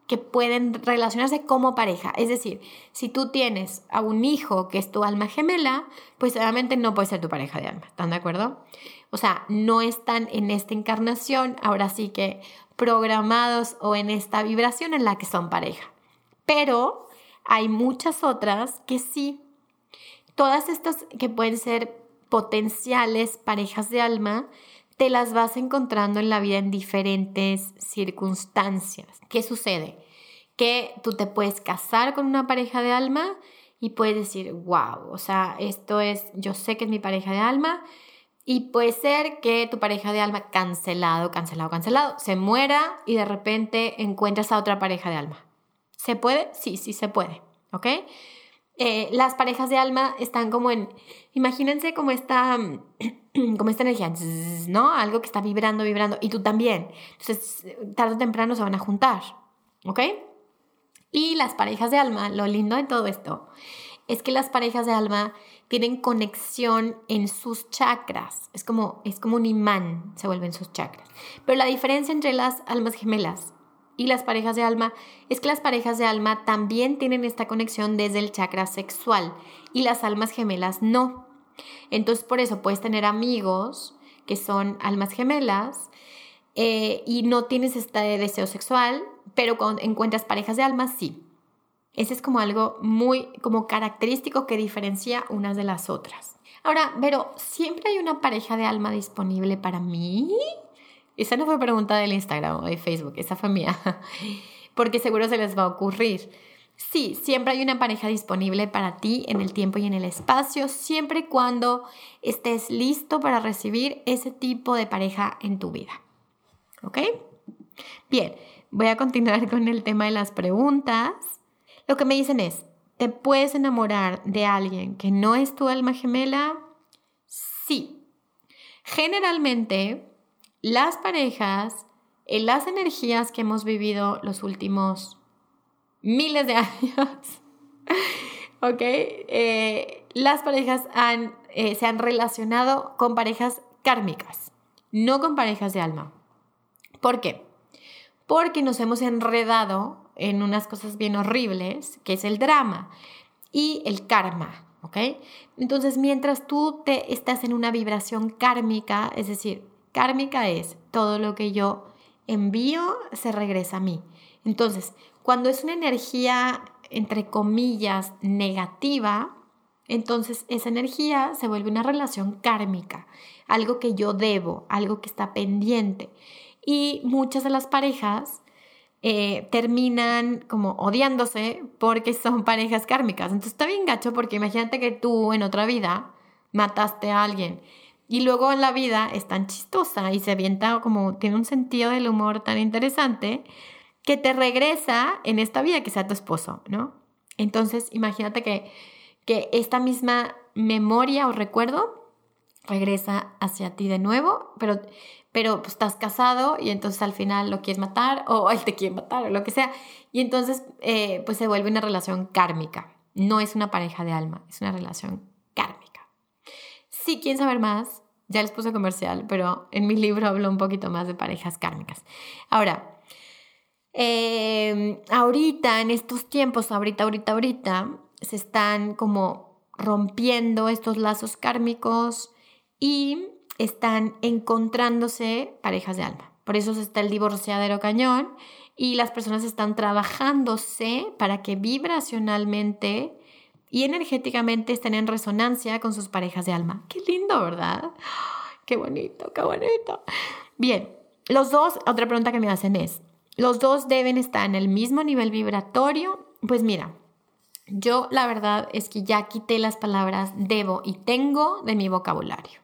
A: que pueden relacionarse como pareja. Es decir, si tú tienes a un hijo que es tu alma gemela, pues obviamente no puede ser tu pareja de alma. ¿Están de acuerdo? O sea, no están en esta encarnación, ahora sí que programados o en esta vibración en la que son pareja. Pero hay muchas otras que sí. Todas estas que pueden ser potenciales parejas de alma, te las vas encontrando en la vida en diferentes circunstancias. ¿Qué sucede? Que tú te puedes casar con una pareja de alma y puedes decir, wow, o sea, esto es, yo sé que es mi pareja de alma y puede ser que tu pareja de alma cancelado, cancelado, cancelado, se muera y de repente encuentras a otra pareja de alma. ¿Se puede? Sí, sí se puede, ¿ok? Eh, las parejas de alma están como en, imagínense como esta como esta energía, ¿no? Algo que está vibrando, vibrando, y tú también. Entonces, tarde o temprano se van a juntar, ¿ok? Y las parejas de alma, lo lindo de todo esto es que las parejas de alma tienen conexión en sus chakras. Es como, es como un imán, se vuelven sus chakras. Pero la diferencia entre las almas gemelas y las parejas de alma es que las parejas de alma también tienen esta conexión desde el chakra sexual y las almas gemelas no. Entonces por eso puedes tener amigos que son almas gemelas eh, y no tienes este deseo sexual, pero cuando encuentras parejas de almas, sí. Ese es como algo muy como característico que diferencia unas de las otras. Ahora, pero ¿siempre hay una pareja de alma disponible para mí? Esa no fue pregunta del Instagram o de Facebook, esa fue mía. Porque seguro se les va a ocurrir. Sí, siempre hay una pareja disponible para ti en el tiempo y en el espacio, siempre y cuando estés listo para recibir ese tipo de pareja en tu vida. ¿Ok? Bien, voy a continuar con el tema de las preguntas. Lo que me dicen es, ¿te puedes enamorar de alguien que no es tu alma gemela? Sí. Generalmente, las parejas, en las energías que hemos vivido los últimos miles de años, ¿ok? Eh, las parejas eh, se han relacionado con parejas kármicas, no con parejas de alma. ¿Por qué? Porque nos hemos enredado en unas cosas bien horribles, que es el drama y el karma, ¿ok? Entonces, mientras tú te estás en una vibración kármica, es decir, kármica es todo lo que yo envío se regresa a mí. Entonces, cuando es una energía, entre comillas, negativa, entonces esa energía se vuelve una relación kármica, algo que yo debo, algo que está pendiente. Y muchas de las parejas eh, terminan como odiándose porque son parejas kármicas. Entonces está bien gacho porque imagínate que tú en otra vida mataste a alguien y luego la vida es tan chistosa y se avienta como tiene un sentido del humor tan interesante que te regresa en esta vida que tu esposo, ¿no? Entonces, imagínate que, que esta misma memoria o recuerdo regresa hacia ti de nuevo, pero, pero pues, estás casado y entonces al final lo quieres matar o él te quiere matar o lo que sea. Y entonces, eh, pues se vuelve una relación kármica. No es una pareja de alma, es una relación. Si quieren saber más, ya les puse comercial, pero en mi libro hablo un poquito más de parejas kármicas. Ahora, eh, ahorita, en estos tiempos, ahorita, ahorita, ahorita, se están como rompiendo estos lazos kármicos y están encontrándose parejas de alma. Por eso está el divorciadero cañón y las personas están trabajándose para que vibracionalmente y energéticamente estén en resonancia con sus parejas de alma. Qué lindo, ¿verdad? Qué bonito, qué bonito. Bien, los dos, otra pregunta que me hacen es, los dos deben estar en el mismo nivel vibratorio. Pues mira, yo la verdad es que ya quité las palabras debo y tengo de mi vocabulario.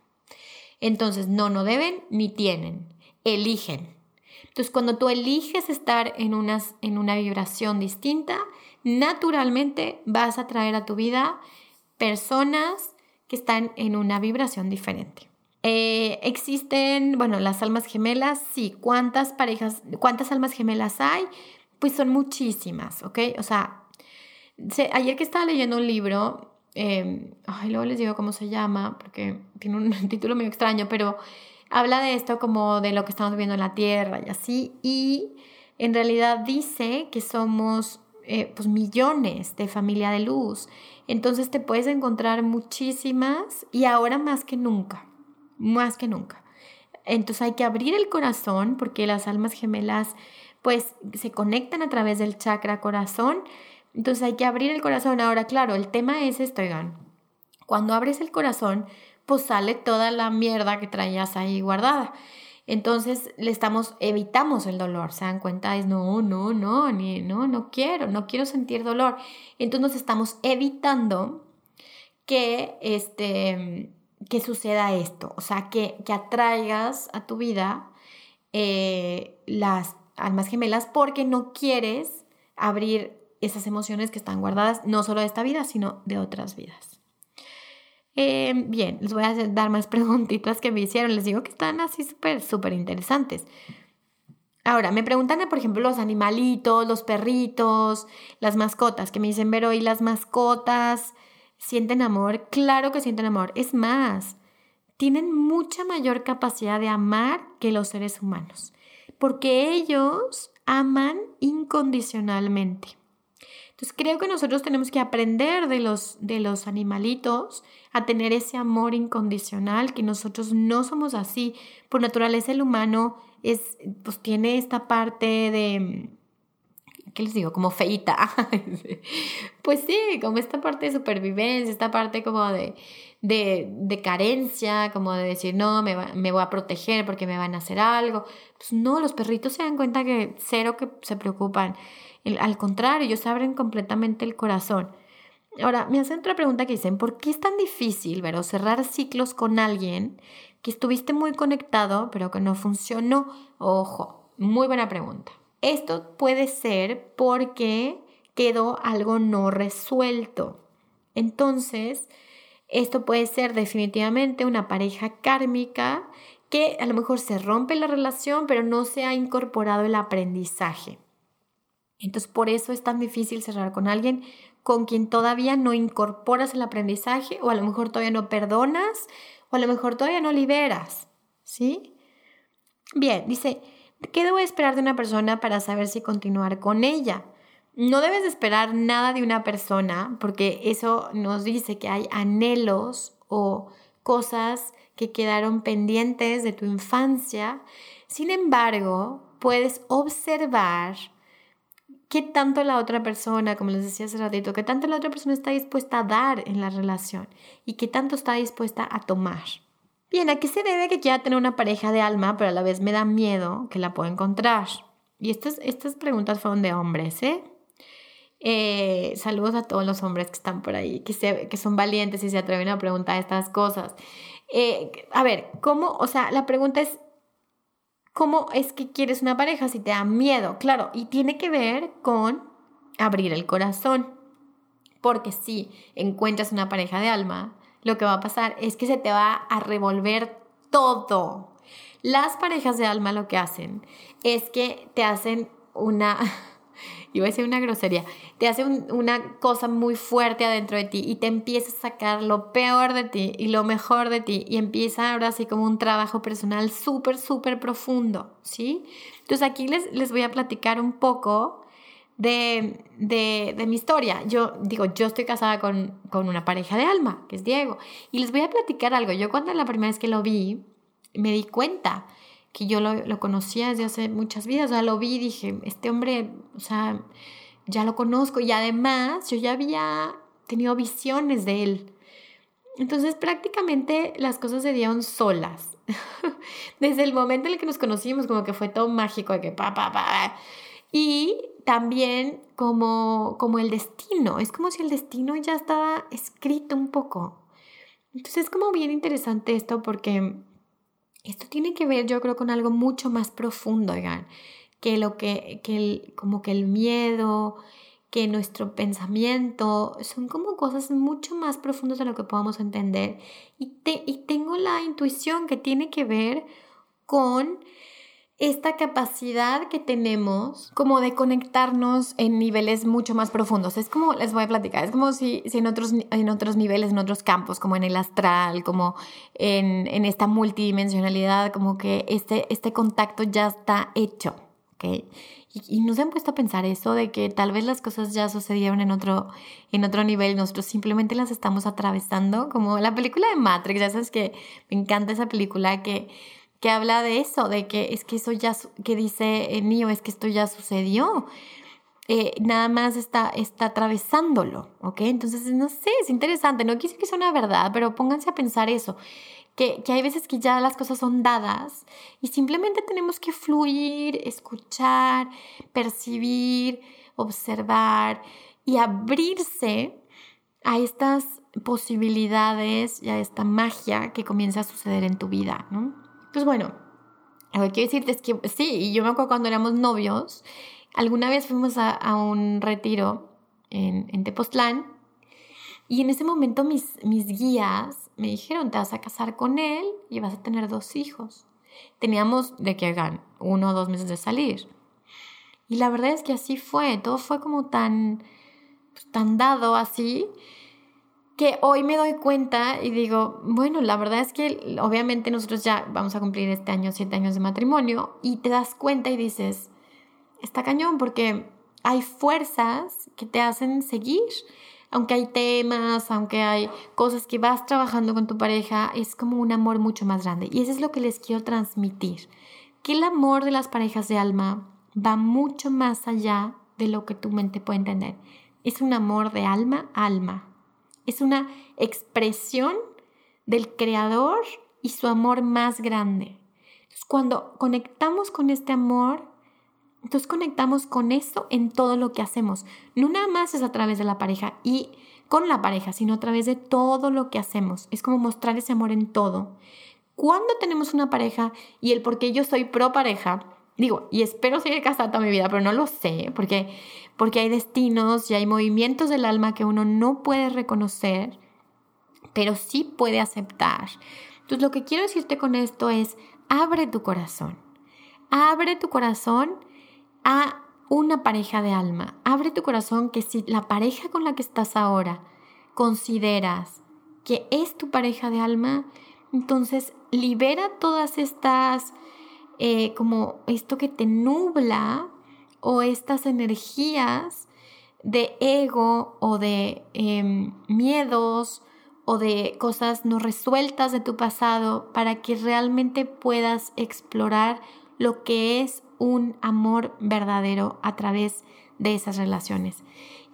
A: Entonces, no, no deben ni tienen, eligen. Entonces, cuando tú eliges estar en, en una vibración distinta, naturalmente vas a traer a tu vida personas que están en una vibración diferente. Eh, existen, bueno, las almas gemelas, sí. ¿Cuántas parejas, cuántas almas gemelas hay? Pues son muchísimas, ¿ok? O sea, ayer que estaba leyendo un libro, eh, ay, luego les digo cómo se llama, porque tiene un título medio extraño, pero habla de esto como de lo que estamos viviendo en la Tierra y así, y en realidad dice que somos eh, pues millones de familia de luz, entonces te puedes encontrar muchísimas y ahora más que nunca, más que nunca. Entonces hay que abrir el corazón porque las almas gemelas pues se conectan a través del chakra corazón. Entonces hay que abrir el corazón. Ahora, claro, el tema es esto. Cuando abres el corazón, pues sale toda la mierda que traías ahí guardada. Entonces le estamos, evitamos el dolor, se dan cuenta, es no, no, no, ni, no, no quiero, no quiero sentir dolor. Entonces nos estamos evitando que, este, que suceda esto, o sea, que, que atraigas a tu vida eh, las almas gemelas porque no quieres abrir esas emociones que están guardadas no solo de esta vida, sino de otras vidas. Eh, bien, les voy a dar más preguntitas que me hicieron. Les digo que están así súper, súper interesantes. Ahora, me preguntan, por ejemplo, los animalitos, los perritos, las mascotas, que me dicen, pero ¿y las mascotas sienten amor? Claro que sienten amor. Es más, tienen mucha mayor capacidad de amar que los seres humanos, porque ellos aman incondicionalmente. Entonces creo que nosotros tenemos que aprender de los, de los animalitos a tener ese amor incondicional, que nosotros no somos así. Por naturaleza el humano es, pues tiene esta parte de, ¿qué les digo? Como feita. pues sí, como esta parte de supervivencia, esta parte como de, de, de carencia, como de decir, no, me, me voy a proteger porque me van a hacer algo. Pues no, los perritos se dan cuenta que cero que se preocupan al contrario, ellos abren completamente el corazón. Ahora, me hacen otra pregunta que dicen, ¿por qué es tan difícil, cerrar ciclos con alguien que estuviste muy conectado, pero que no funcionó? Ojo, muy buena pregunta. Esto puede ser porque quedó algo no resuelto. Entonces, esto puede ser definitivamente una pareja kármica que a lo mejor se rompe la relación, pero no se ha incorporado el aprendizaje. Entonces, por eso es tan difícil cerrar con alguien con quien todavía no incorporas el aprendizaje o a lo mejor todavía no perdonas o a lo mejor todavía no liberas. ¿Sí? Bien, dice, ¿qué debo esperar de una persona para saber si continuar con ella? No debes esperar nada de una persona porque eso nos dice que hay anhelos o cosas que quedaron pendientes de tu infancia. Sin embargo, puedes observar qué tanto la otra persona, como les decía hace ratito, qué tanto la otra persona está dispuesta a dar en la relación y qué tanto está dispuesta a tomar. Bien, ¿a qué se debe que quiera tener una pareja de alma, pero a la vez me da miedo que la pueda encontrar? Y estas, estas preguntas fueron de hombres, ¿eh? ¿eh? saludos a todos los hombres que están por ahí, que, se, que son valientes y se atreven a preguntar estas cosas. Eh, a ver, ¿cómo? O sea, la pregunta es, ¿Cómo es que quieres una pareja si te da miedo? Claro, y tiene que ver con abrir el corazón. Porque si encuentras una pareja de alma, lo que va a pasar es que se te va a revolver todo. Las parejas de alma lo que hacen es que te hacen una iba a decir una grosería, te hace una cosa muy fuerte adentro de ti y te empieza a sacar lo peor de ti y lo mejor de ti y empieza ahora así como un trabajo personal súper, súper profundo, ¿sí? Entonces aquí les, les voy a platicar un poco de, de, mi historia. Yo digo, yo estoy casada con, con una pareja de alma, que es Diego, y les voy a platicar algo. Yo cuando la primera vez que lo vi, me di cuenta que yo lo, conocía desde hace muchas vidas, o sea, lo vi y dije, este hombre, o sea, ya lo conozco y además yo ya había tenido visiones de él. Entonces prácticamente las cosas se dieron solas. Desde el momento en el que nos conocimos, como que fue todo mágico, de que pa, pa, pa. Y también como, como el destino, es como si el destino ya estaba escrito un poco. Entonces es como bien interesante esto porque Esto tiene que ver, yo creo, con algo mucho más profundo, oigan, que lo que, que el, como que el miedo, que nuestro pensamiento, son como cosas mucho más profundas de lo que podamos entender. Y, te, y tengo la intuición que tiene que ver con esta capacidad que tenemos como de conectarnos en niveles mucho más profundos. Es como, les voy a platicar, es como si, en, otros, en otros niveles, en otros campos, como en el astral, como en, en esta multidimensionalidad, como que este, este contacto ya está hecho, ¿ok? Y, y nos han puesto a pensar eso de que tal vez las cosas ya sucedieron en otro, en otro nivel, nosotros simplemente las estamos atravesando, como la película de Matrix, ya sabes que me encanta esa película que que habla de eso, de que es que eso ya, que dice Nio, es que esto ya sucedió. Eh, nada más está, está atravesándolo, ¿ok? Entonces, no sé, es interesante, no quise que sea una verdad, pero pónganse a pensar eso, que, que hay veces que ya las cosas son dadas y simplemente tenemos que fluir, escuchar, percibir, observar y abrirse a estas posibilidades y a esta magia que comienza a suceder en tu vida, ¿no? Pues bueno, lo que quiero decirte es que sí, y yo me acuerdo cuando éramos novios, alguna vez fuimos a, un retiro en, en, Tepoztlán y en ese momento mis, mis guías me dijeron, te vas a casar con él y vas a tener dos hijos. Teníamos de que hagan uno o dos meses de salir. Y la verdad es que así fue, todo fue como tan, pues, tan dado así que hoy me doy cuenta y digo, bueno, la verdad es que obviamente nosotros ya vamos a cumplir este año siete años de matrimonio y te das cuenta y dices, está cañón porque hay fuerzas que te hacen seguir. Aunque hay temas, aunque hay cosas que vas trabajando con tu pareja, es como un amor mucho más grande. Y eso es lo que les quiero transmitir. Que el amor de las parejas de alma va mucho más allá de lo que tu mente puede entender. Es un amor de alma a alma es una expresión del Creador y su amor más grande. Entonces, cuando conectamos con este amor, entonces conectamos con eso en todo lo que hacemos. No nada más es a través de la pareja y con la pareja, sino a través de todo lo que hacemos. Es como mostrar ese amor en todo. Cuando tenemos una pareja y el por qué yo soy pro pareja, digo, y espero seguir casada toda mi vida, pero no lo sé, porque porque hay destinos y hay movimientos del alma que uno no puede reconocer, pero sí puede aceptar. Entonces lo que quiero decirte con esto es, abre tu corazón, abre tu corazón a una pareja de alma, abre tu corazón que si la pareja con la que estás ahora consideras que es tu pareja de alma, entonces libera todas estas, eh, como esto que te nubla o estas energías de ego o de em, miedos o de cosas no resueltas de tu pasado para que realmente puedas explorar lo que es un amor verdadero a través de esas relaciones.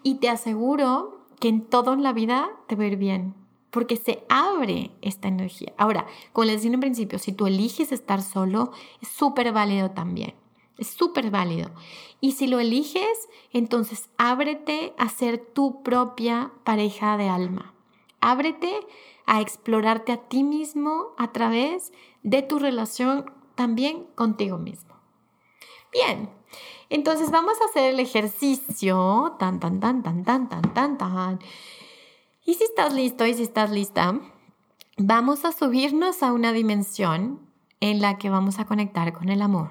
A: Y te aseguro que en todo en la vida te va a ir bien, porque se abre esta energía. Ahora, como les dije en principio, si tú eliges estar solo, es súper válido también. Es súper válido. Y si lo eliges, entonces ábrete a ser tu propia pareja de alma. Ábrete a explorarte a ti mismo a través de tu relación también contigo mismo. Bien, entonces vamos a hacer el ejercicio. Tan, tan, tan, tan, tan, tan, tan, tan. Y si estás listo y si estás lista, vamos a subirnos a una dimensión en la que vamos a conectar con el amor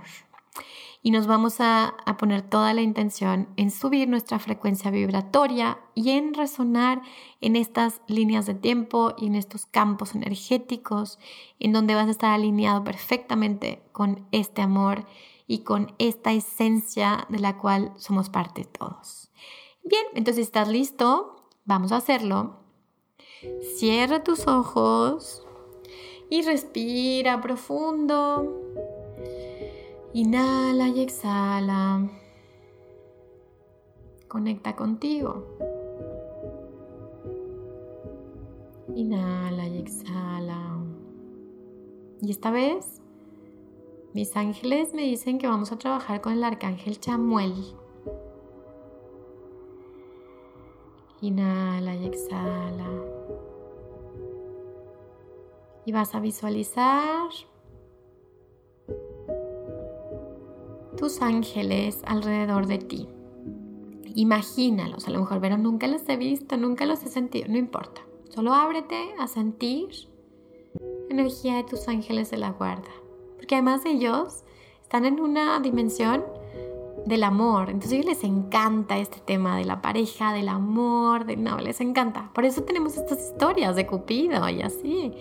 A: y nos vamos a, poner toda la intención en subir nuestra frecuencia vibratoria y en resonar en estas líneas de tiempo y en estos campos energéticos en donde vas a estar alineado perfectamente con este amor y con esta esencia de la cual somos parte todos. Bien, entonces estás listo, vamos a hacerlo. Cierra tus ojos y respira profundo. Inhala y exhala. Conecta contigo. Inhala y exhala. Y esta vez, mis ángeles me dicen que vamos a trabajar con el arcángel Chamuel. Inhala y exhala. Y vas a visualizar tus ángeles alrededor de ti. Imagínalos, a lo mejor, pero nunca los he visto, nunca los he sentido, no importa. Solo ábrete a sentir energía de tus ángeles de la guarda. Porque además ellos están en una dimensión del amor. Entonces a ellos les encanta este tema de la pareja, del amor, de no, les encanta. Por eso tenemos estas historias de Cupido y así.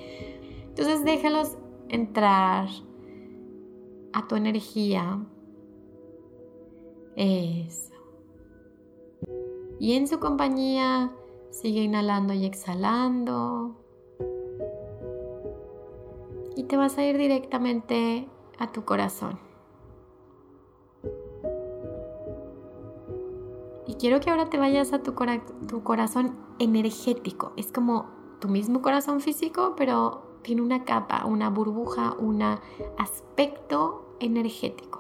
A: Entonces déjalos entrar a tu energía. Eso. Y en su compañía sigue inhalando y exhalando. Y te vas a ir directamente a tu corazón. Y quiero que ahora te vayas a tu, tu corazón energético. Es como tu mismo corazón físico, pero tiene una capa, una burbuja, un aspecto energético.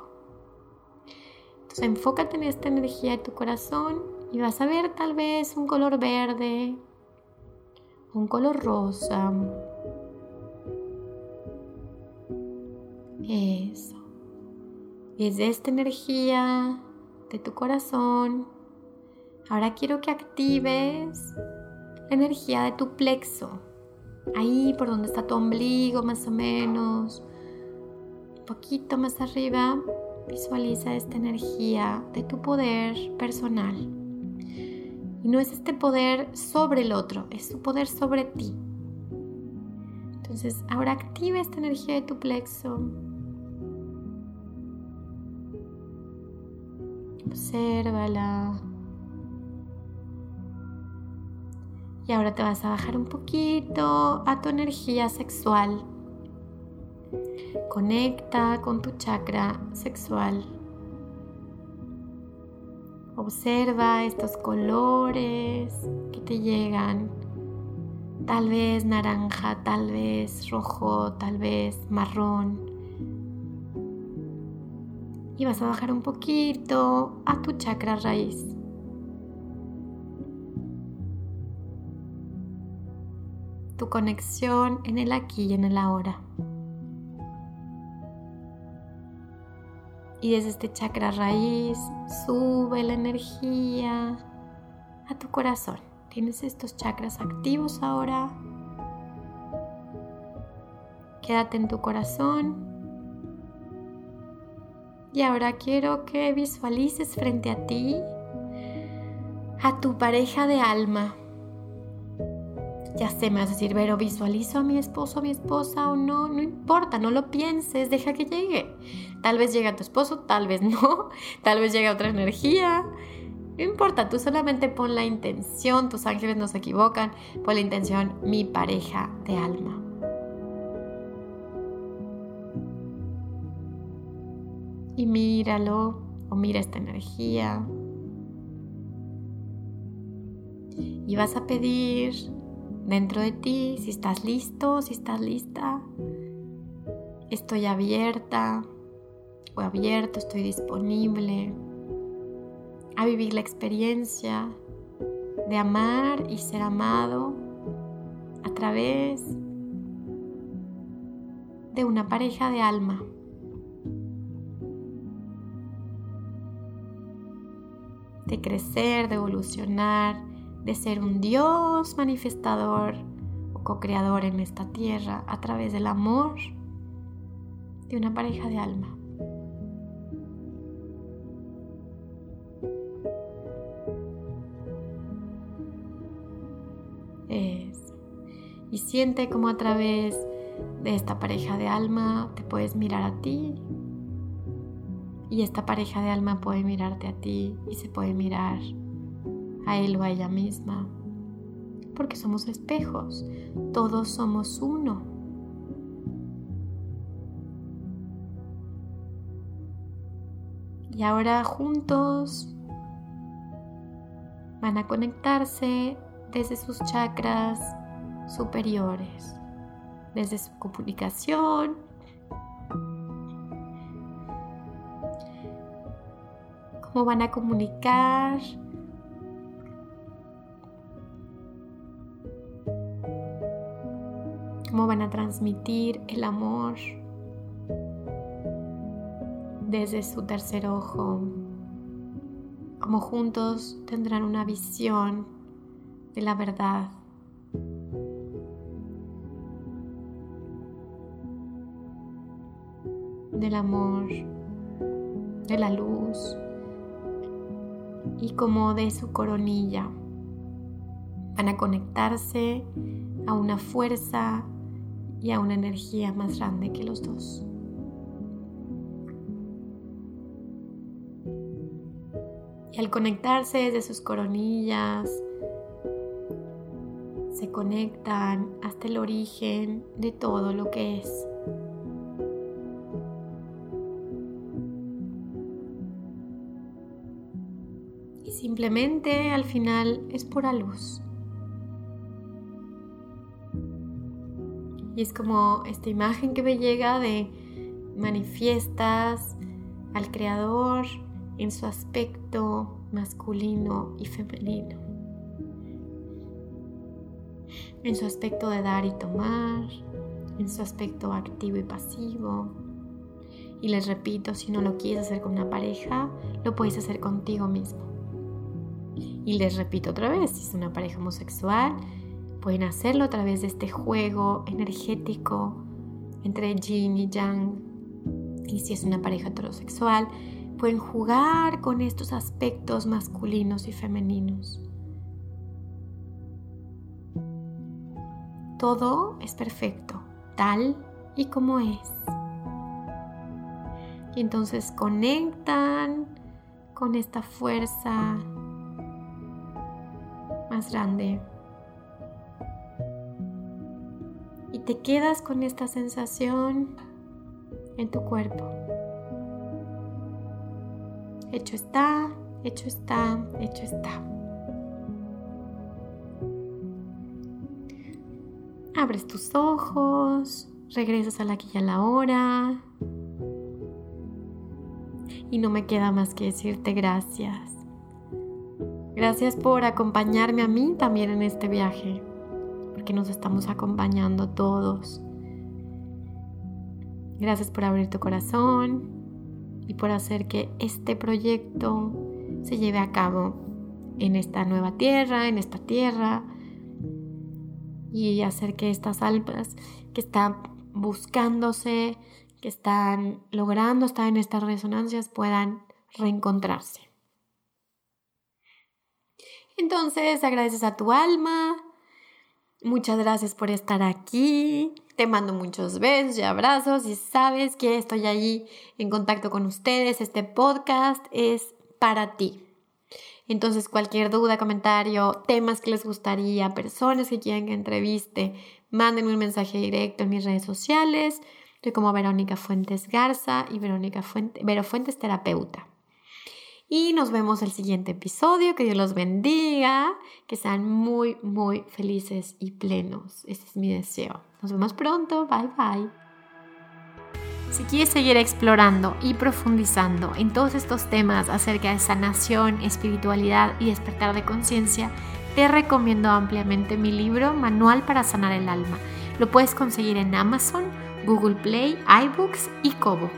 A: Entonces enfócate en esta energía de tu corazón y vas a ver tal vez un color verde, un color rosa. Eso. Y es de esta energía de tu corazón. Ahora quiero que actives la energía de tu plexo ahí por donde está tu ombligo más o menos, un poquito más arriba, visualiza esta energía de tu poder personal. Y no es este poder sobre el otro, es su poder sobre ti. Entonces, ahora activa esta energía de tu plexo. Obsérvala. Y ahora te vas a bajar un poquito a tu energía sexual. Conecta con tu chakra sexual. Observa estos colores que te llegan. Tal vez naranja, tal vez rojo, tal vez marrón. Y vas a bajar un poquito a tu chakra raíz. tu conexión en el aquí y en el ahora. Y desde este chakra raíz sube la energía a tu corazón. Tienes estos chakras activos ahora. Quédate en tu corazón. Y ahora quiero que visualices frente a ti a tu pareja de alma. Ya sé, me vas a decir, pero visualizo a mi esposo, a mi esposa o no, no importa, no lo pienses, deja que llegue. Tal vez llegue tu esposo, tal vez no, tal vez llegue otra energía. No importa, tú solamente pon la intención, tus ángeles no se equivocan, pon la intención, mi pareja de alma. Y míralo o mira esta energía. Y vas a pedir dentro de ti, si estás listo, si estás lista. Estoy abierta o abierto, estoy disponible a vivir la experiencia de amar y ser amado a través de una pareja de alma. De crecer, de evolucionar, de ser un Dios manifestador o co-creador en esta tierra a través del amor de una pareja de alma. Y siente como a través de esta pareja de alma te puedes mirar a ti y esta pareja de alma puede mirarte a ti y se puede mirar a él o a ella misma, porque somos espejos, todos somos uno. Y ahora juntos van a conectarse desde sus chakras superiores, desde su comunicación. Cómo van a comunicar cómo van a transmitir el amor. desde su tercer ojo, como juntos tendrán una visión de la verdad. del amor, de la luz y como de su coronilla. Van a conectarse a una fuerza y a una energía más grande que los dos. Y al conectarse desde sus coronillas, se conectan hasta el origen de todo lo que es. Y simplemente al final es pura luz. Y es como esta imagen que me llega de manifiestas al creador en su aspecto masculino y femenino. En su aspecto de dar y tomar, en su aspecto activo y pasivo. Y les repito, si no lo quieres hacer con una pareja, lo puedes hacer contigo mismo. Y les repito otra vez, si es una pareja homosexual, pueden hacerlo a través de este juego energético entre yin y yang. Y si es una pareja heterosexual, pueden jugar con estos aspectos masculinos y femeninos. Todo es perfecto, tal y como es. Y entonces conectan con esta fuerza más grande. Y te quedas con esta sensación en tu cuerpo. Hecho está, hecho está, hecho está. Abres tus ojos, regresas a la aquí y a la hora. Y no me queda más que decirte gracias. Gracias por acompañarme a mí también en este viaje, porque nos estamos acompañando todos. Gracias por abrir tu corazón, y por hacer que este proyecto se lleve a cabo en esta nueva tierra, en esta tierra, y hacer que estas almas que están buscándose, que están logrando estar en estas resonancias, puedan reencontrarse. Entonces, agradeces a tu alma. Muchas gracias por estar aquí. Te mando muchos besos y abrazos y sabes que estoy allí en contacto con ustedes. Este podcast es para ti. Entonces cualquier duda, comentario, temas que les gustaría, personas que quieran que entreviste, mándenme un mensaje directo en mis redes sociales. Estoy como Verónica Fuentes Garza y Verónica Fuentes, Vero Fuentes Terapeuta. Y nos vemos el siguiente episodio. Que Dios los bendiga. Que sean muy, muy felices y plenos. Ese es mi deseo. Nos vemos pronto. Bye bye. Si quieres seguir explorando y profundizando en todos estos temas acerca de sanación, espiritualidad y despertar de conciencia, te recomiendo ampliamente mi libro Manual para sanar el alma. Lo puedes conseguir en Amazon, Google Play, iBooks y Kobo.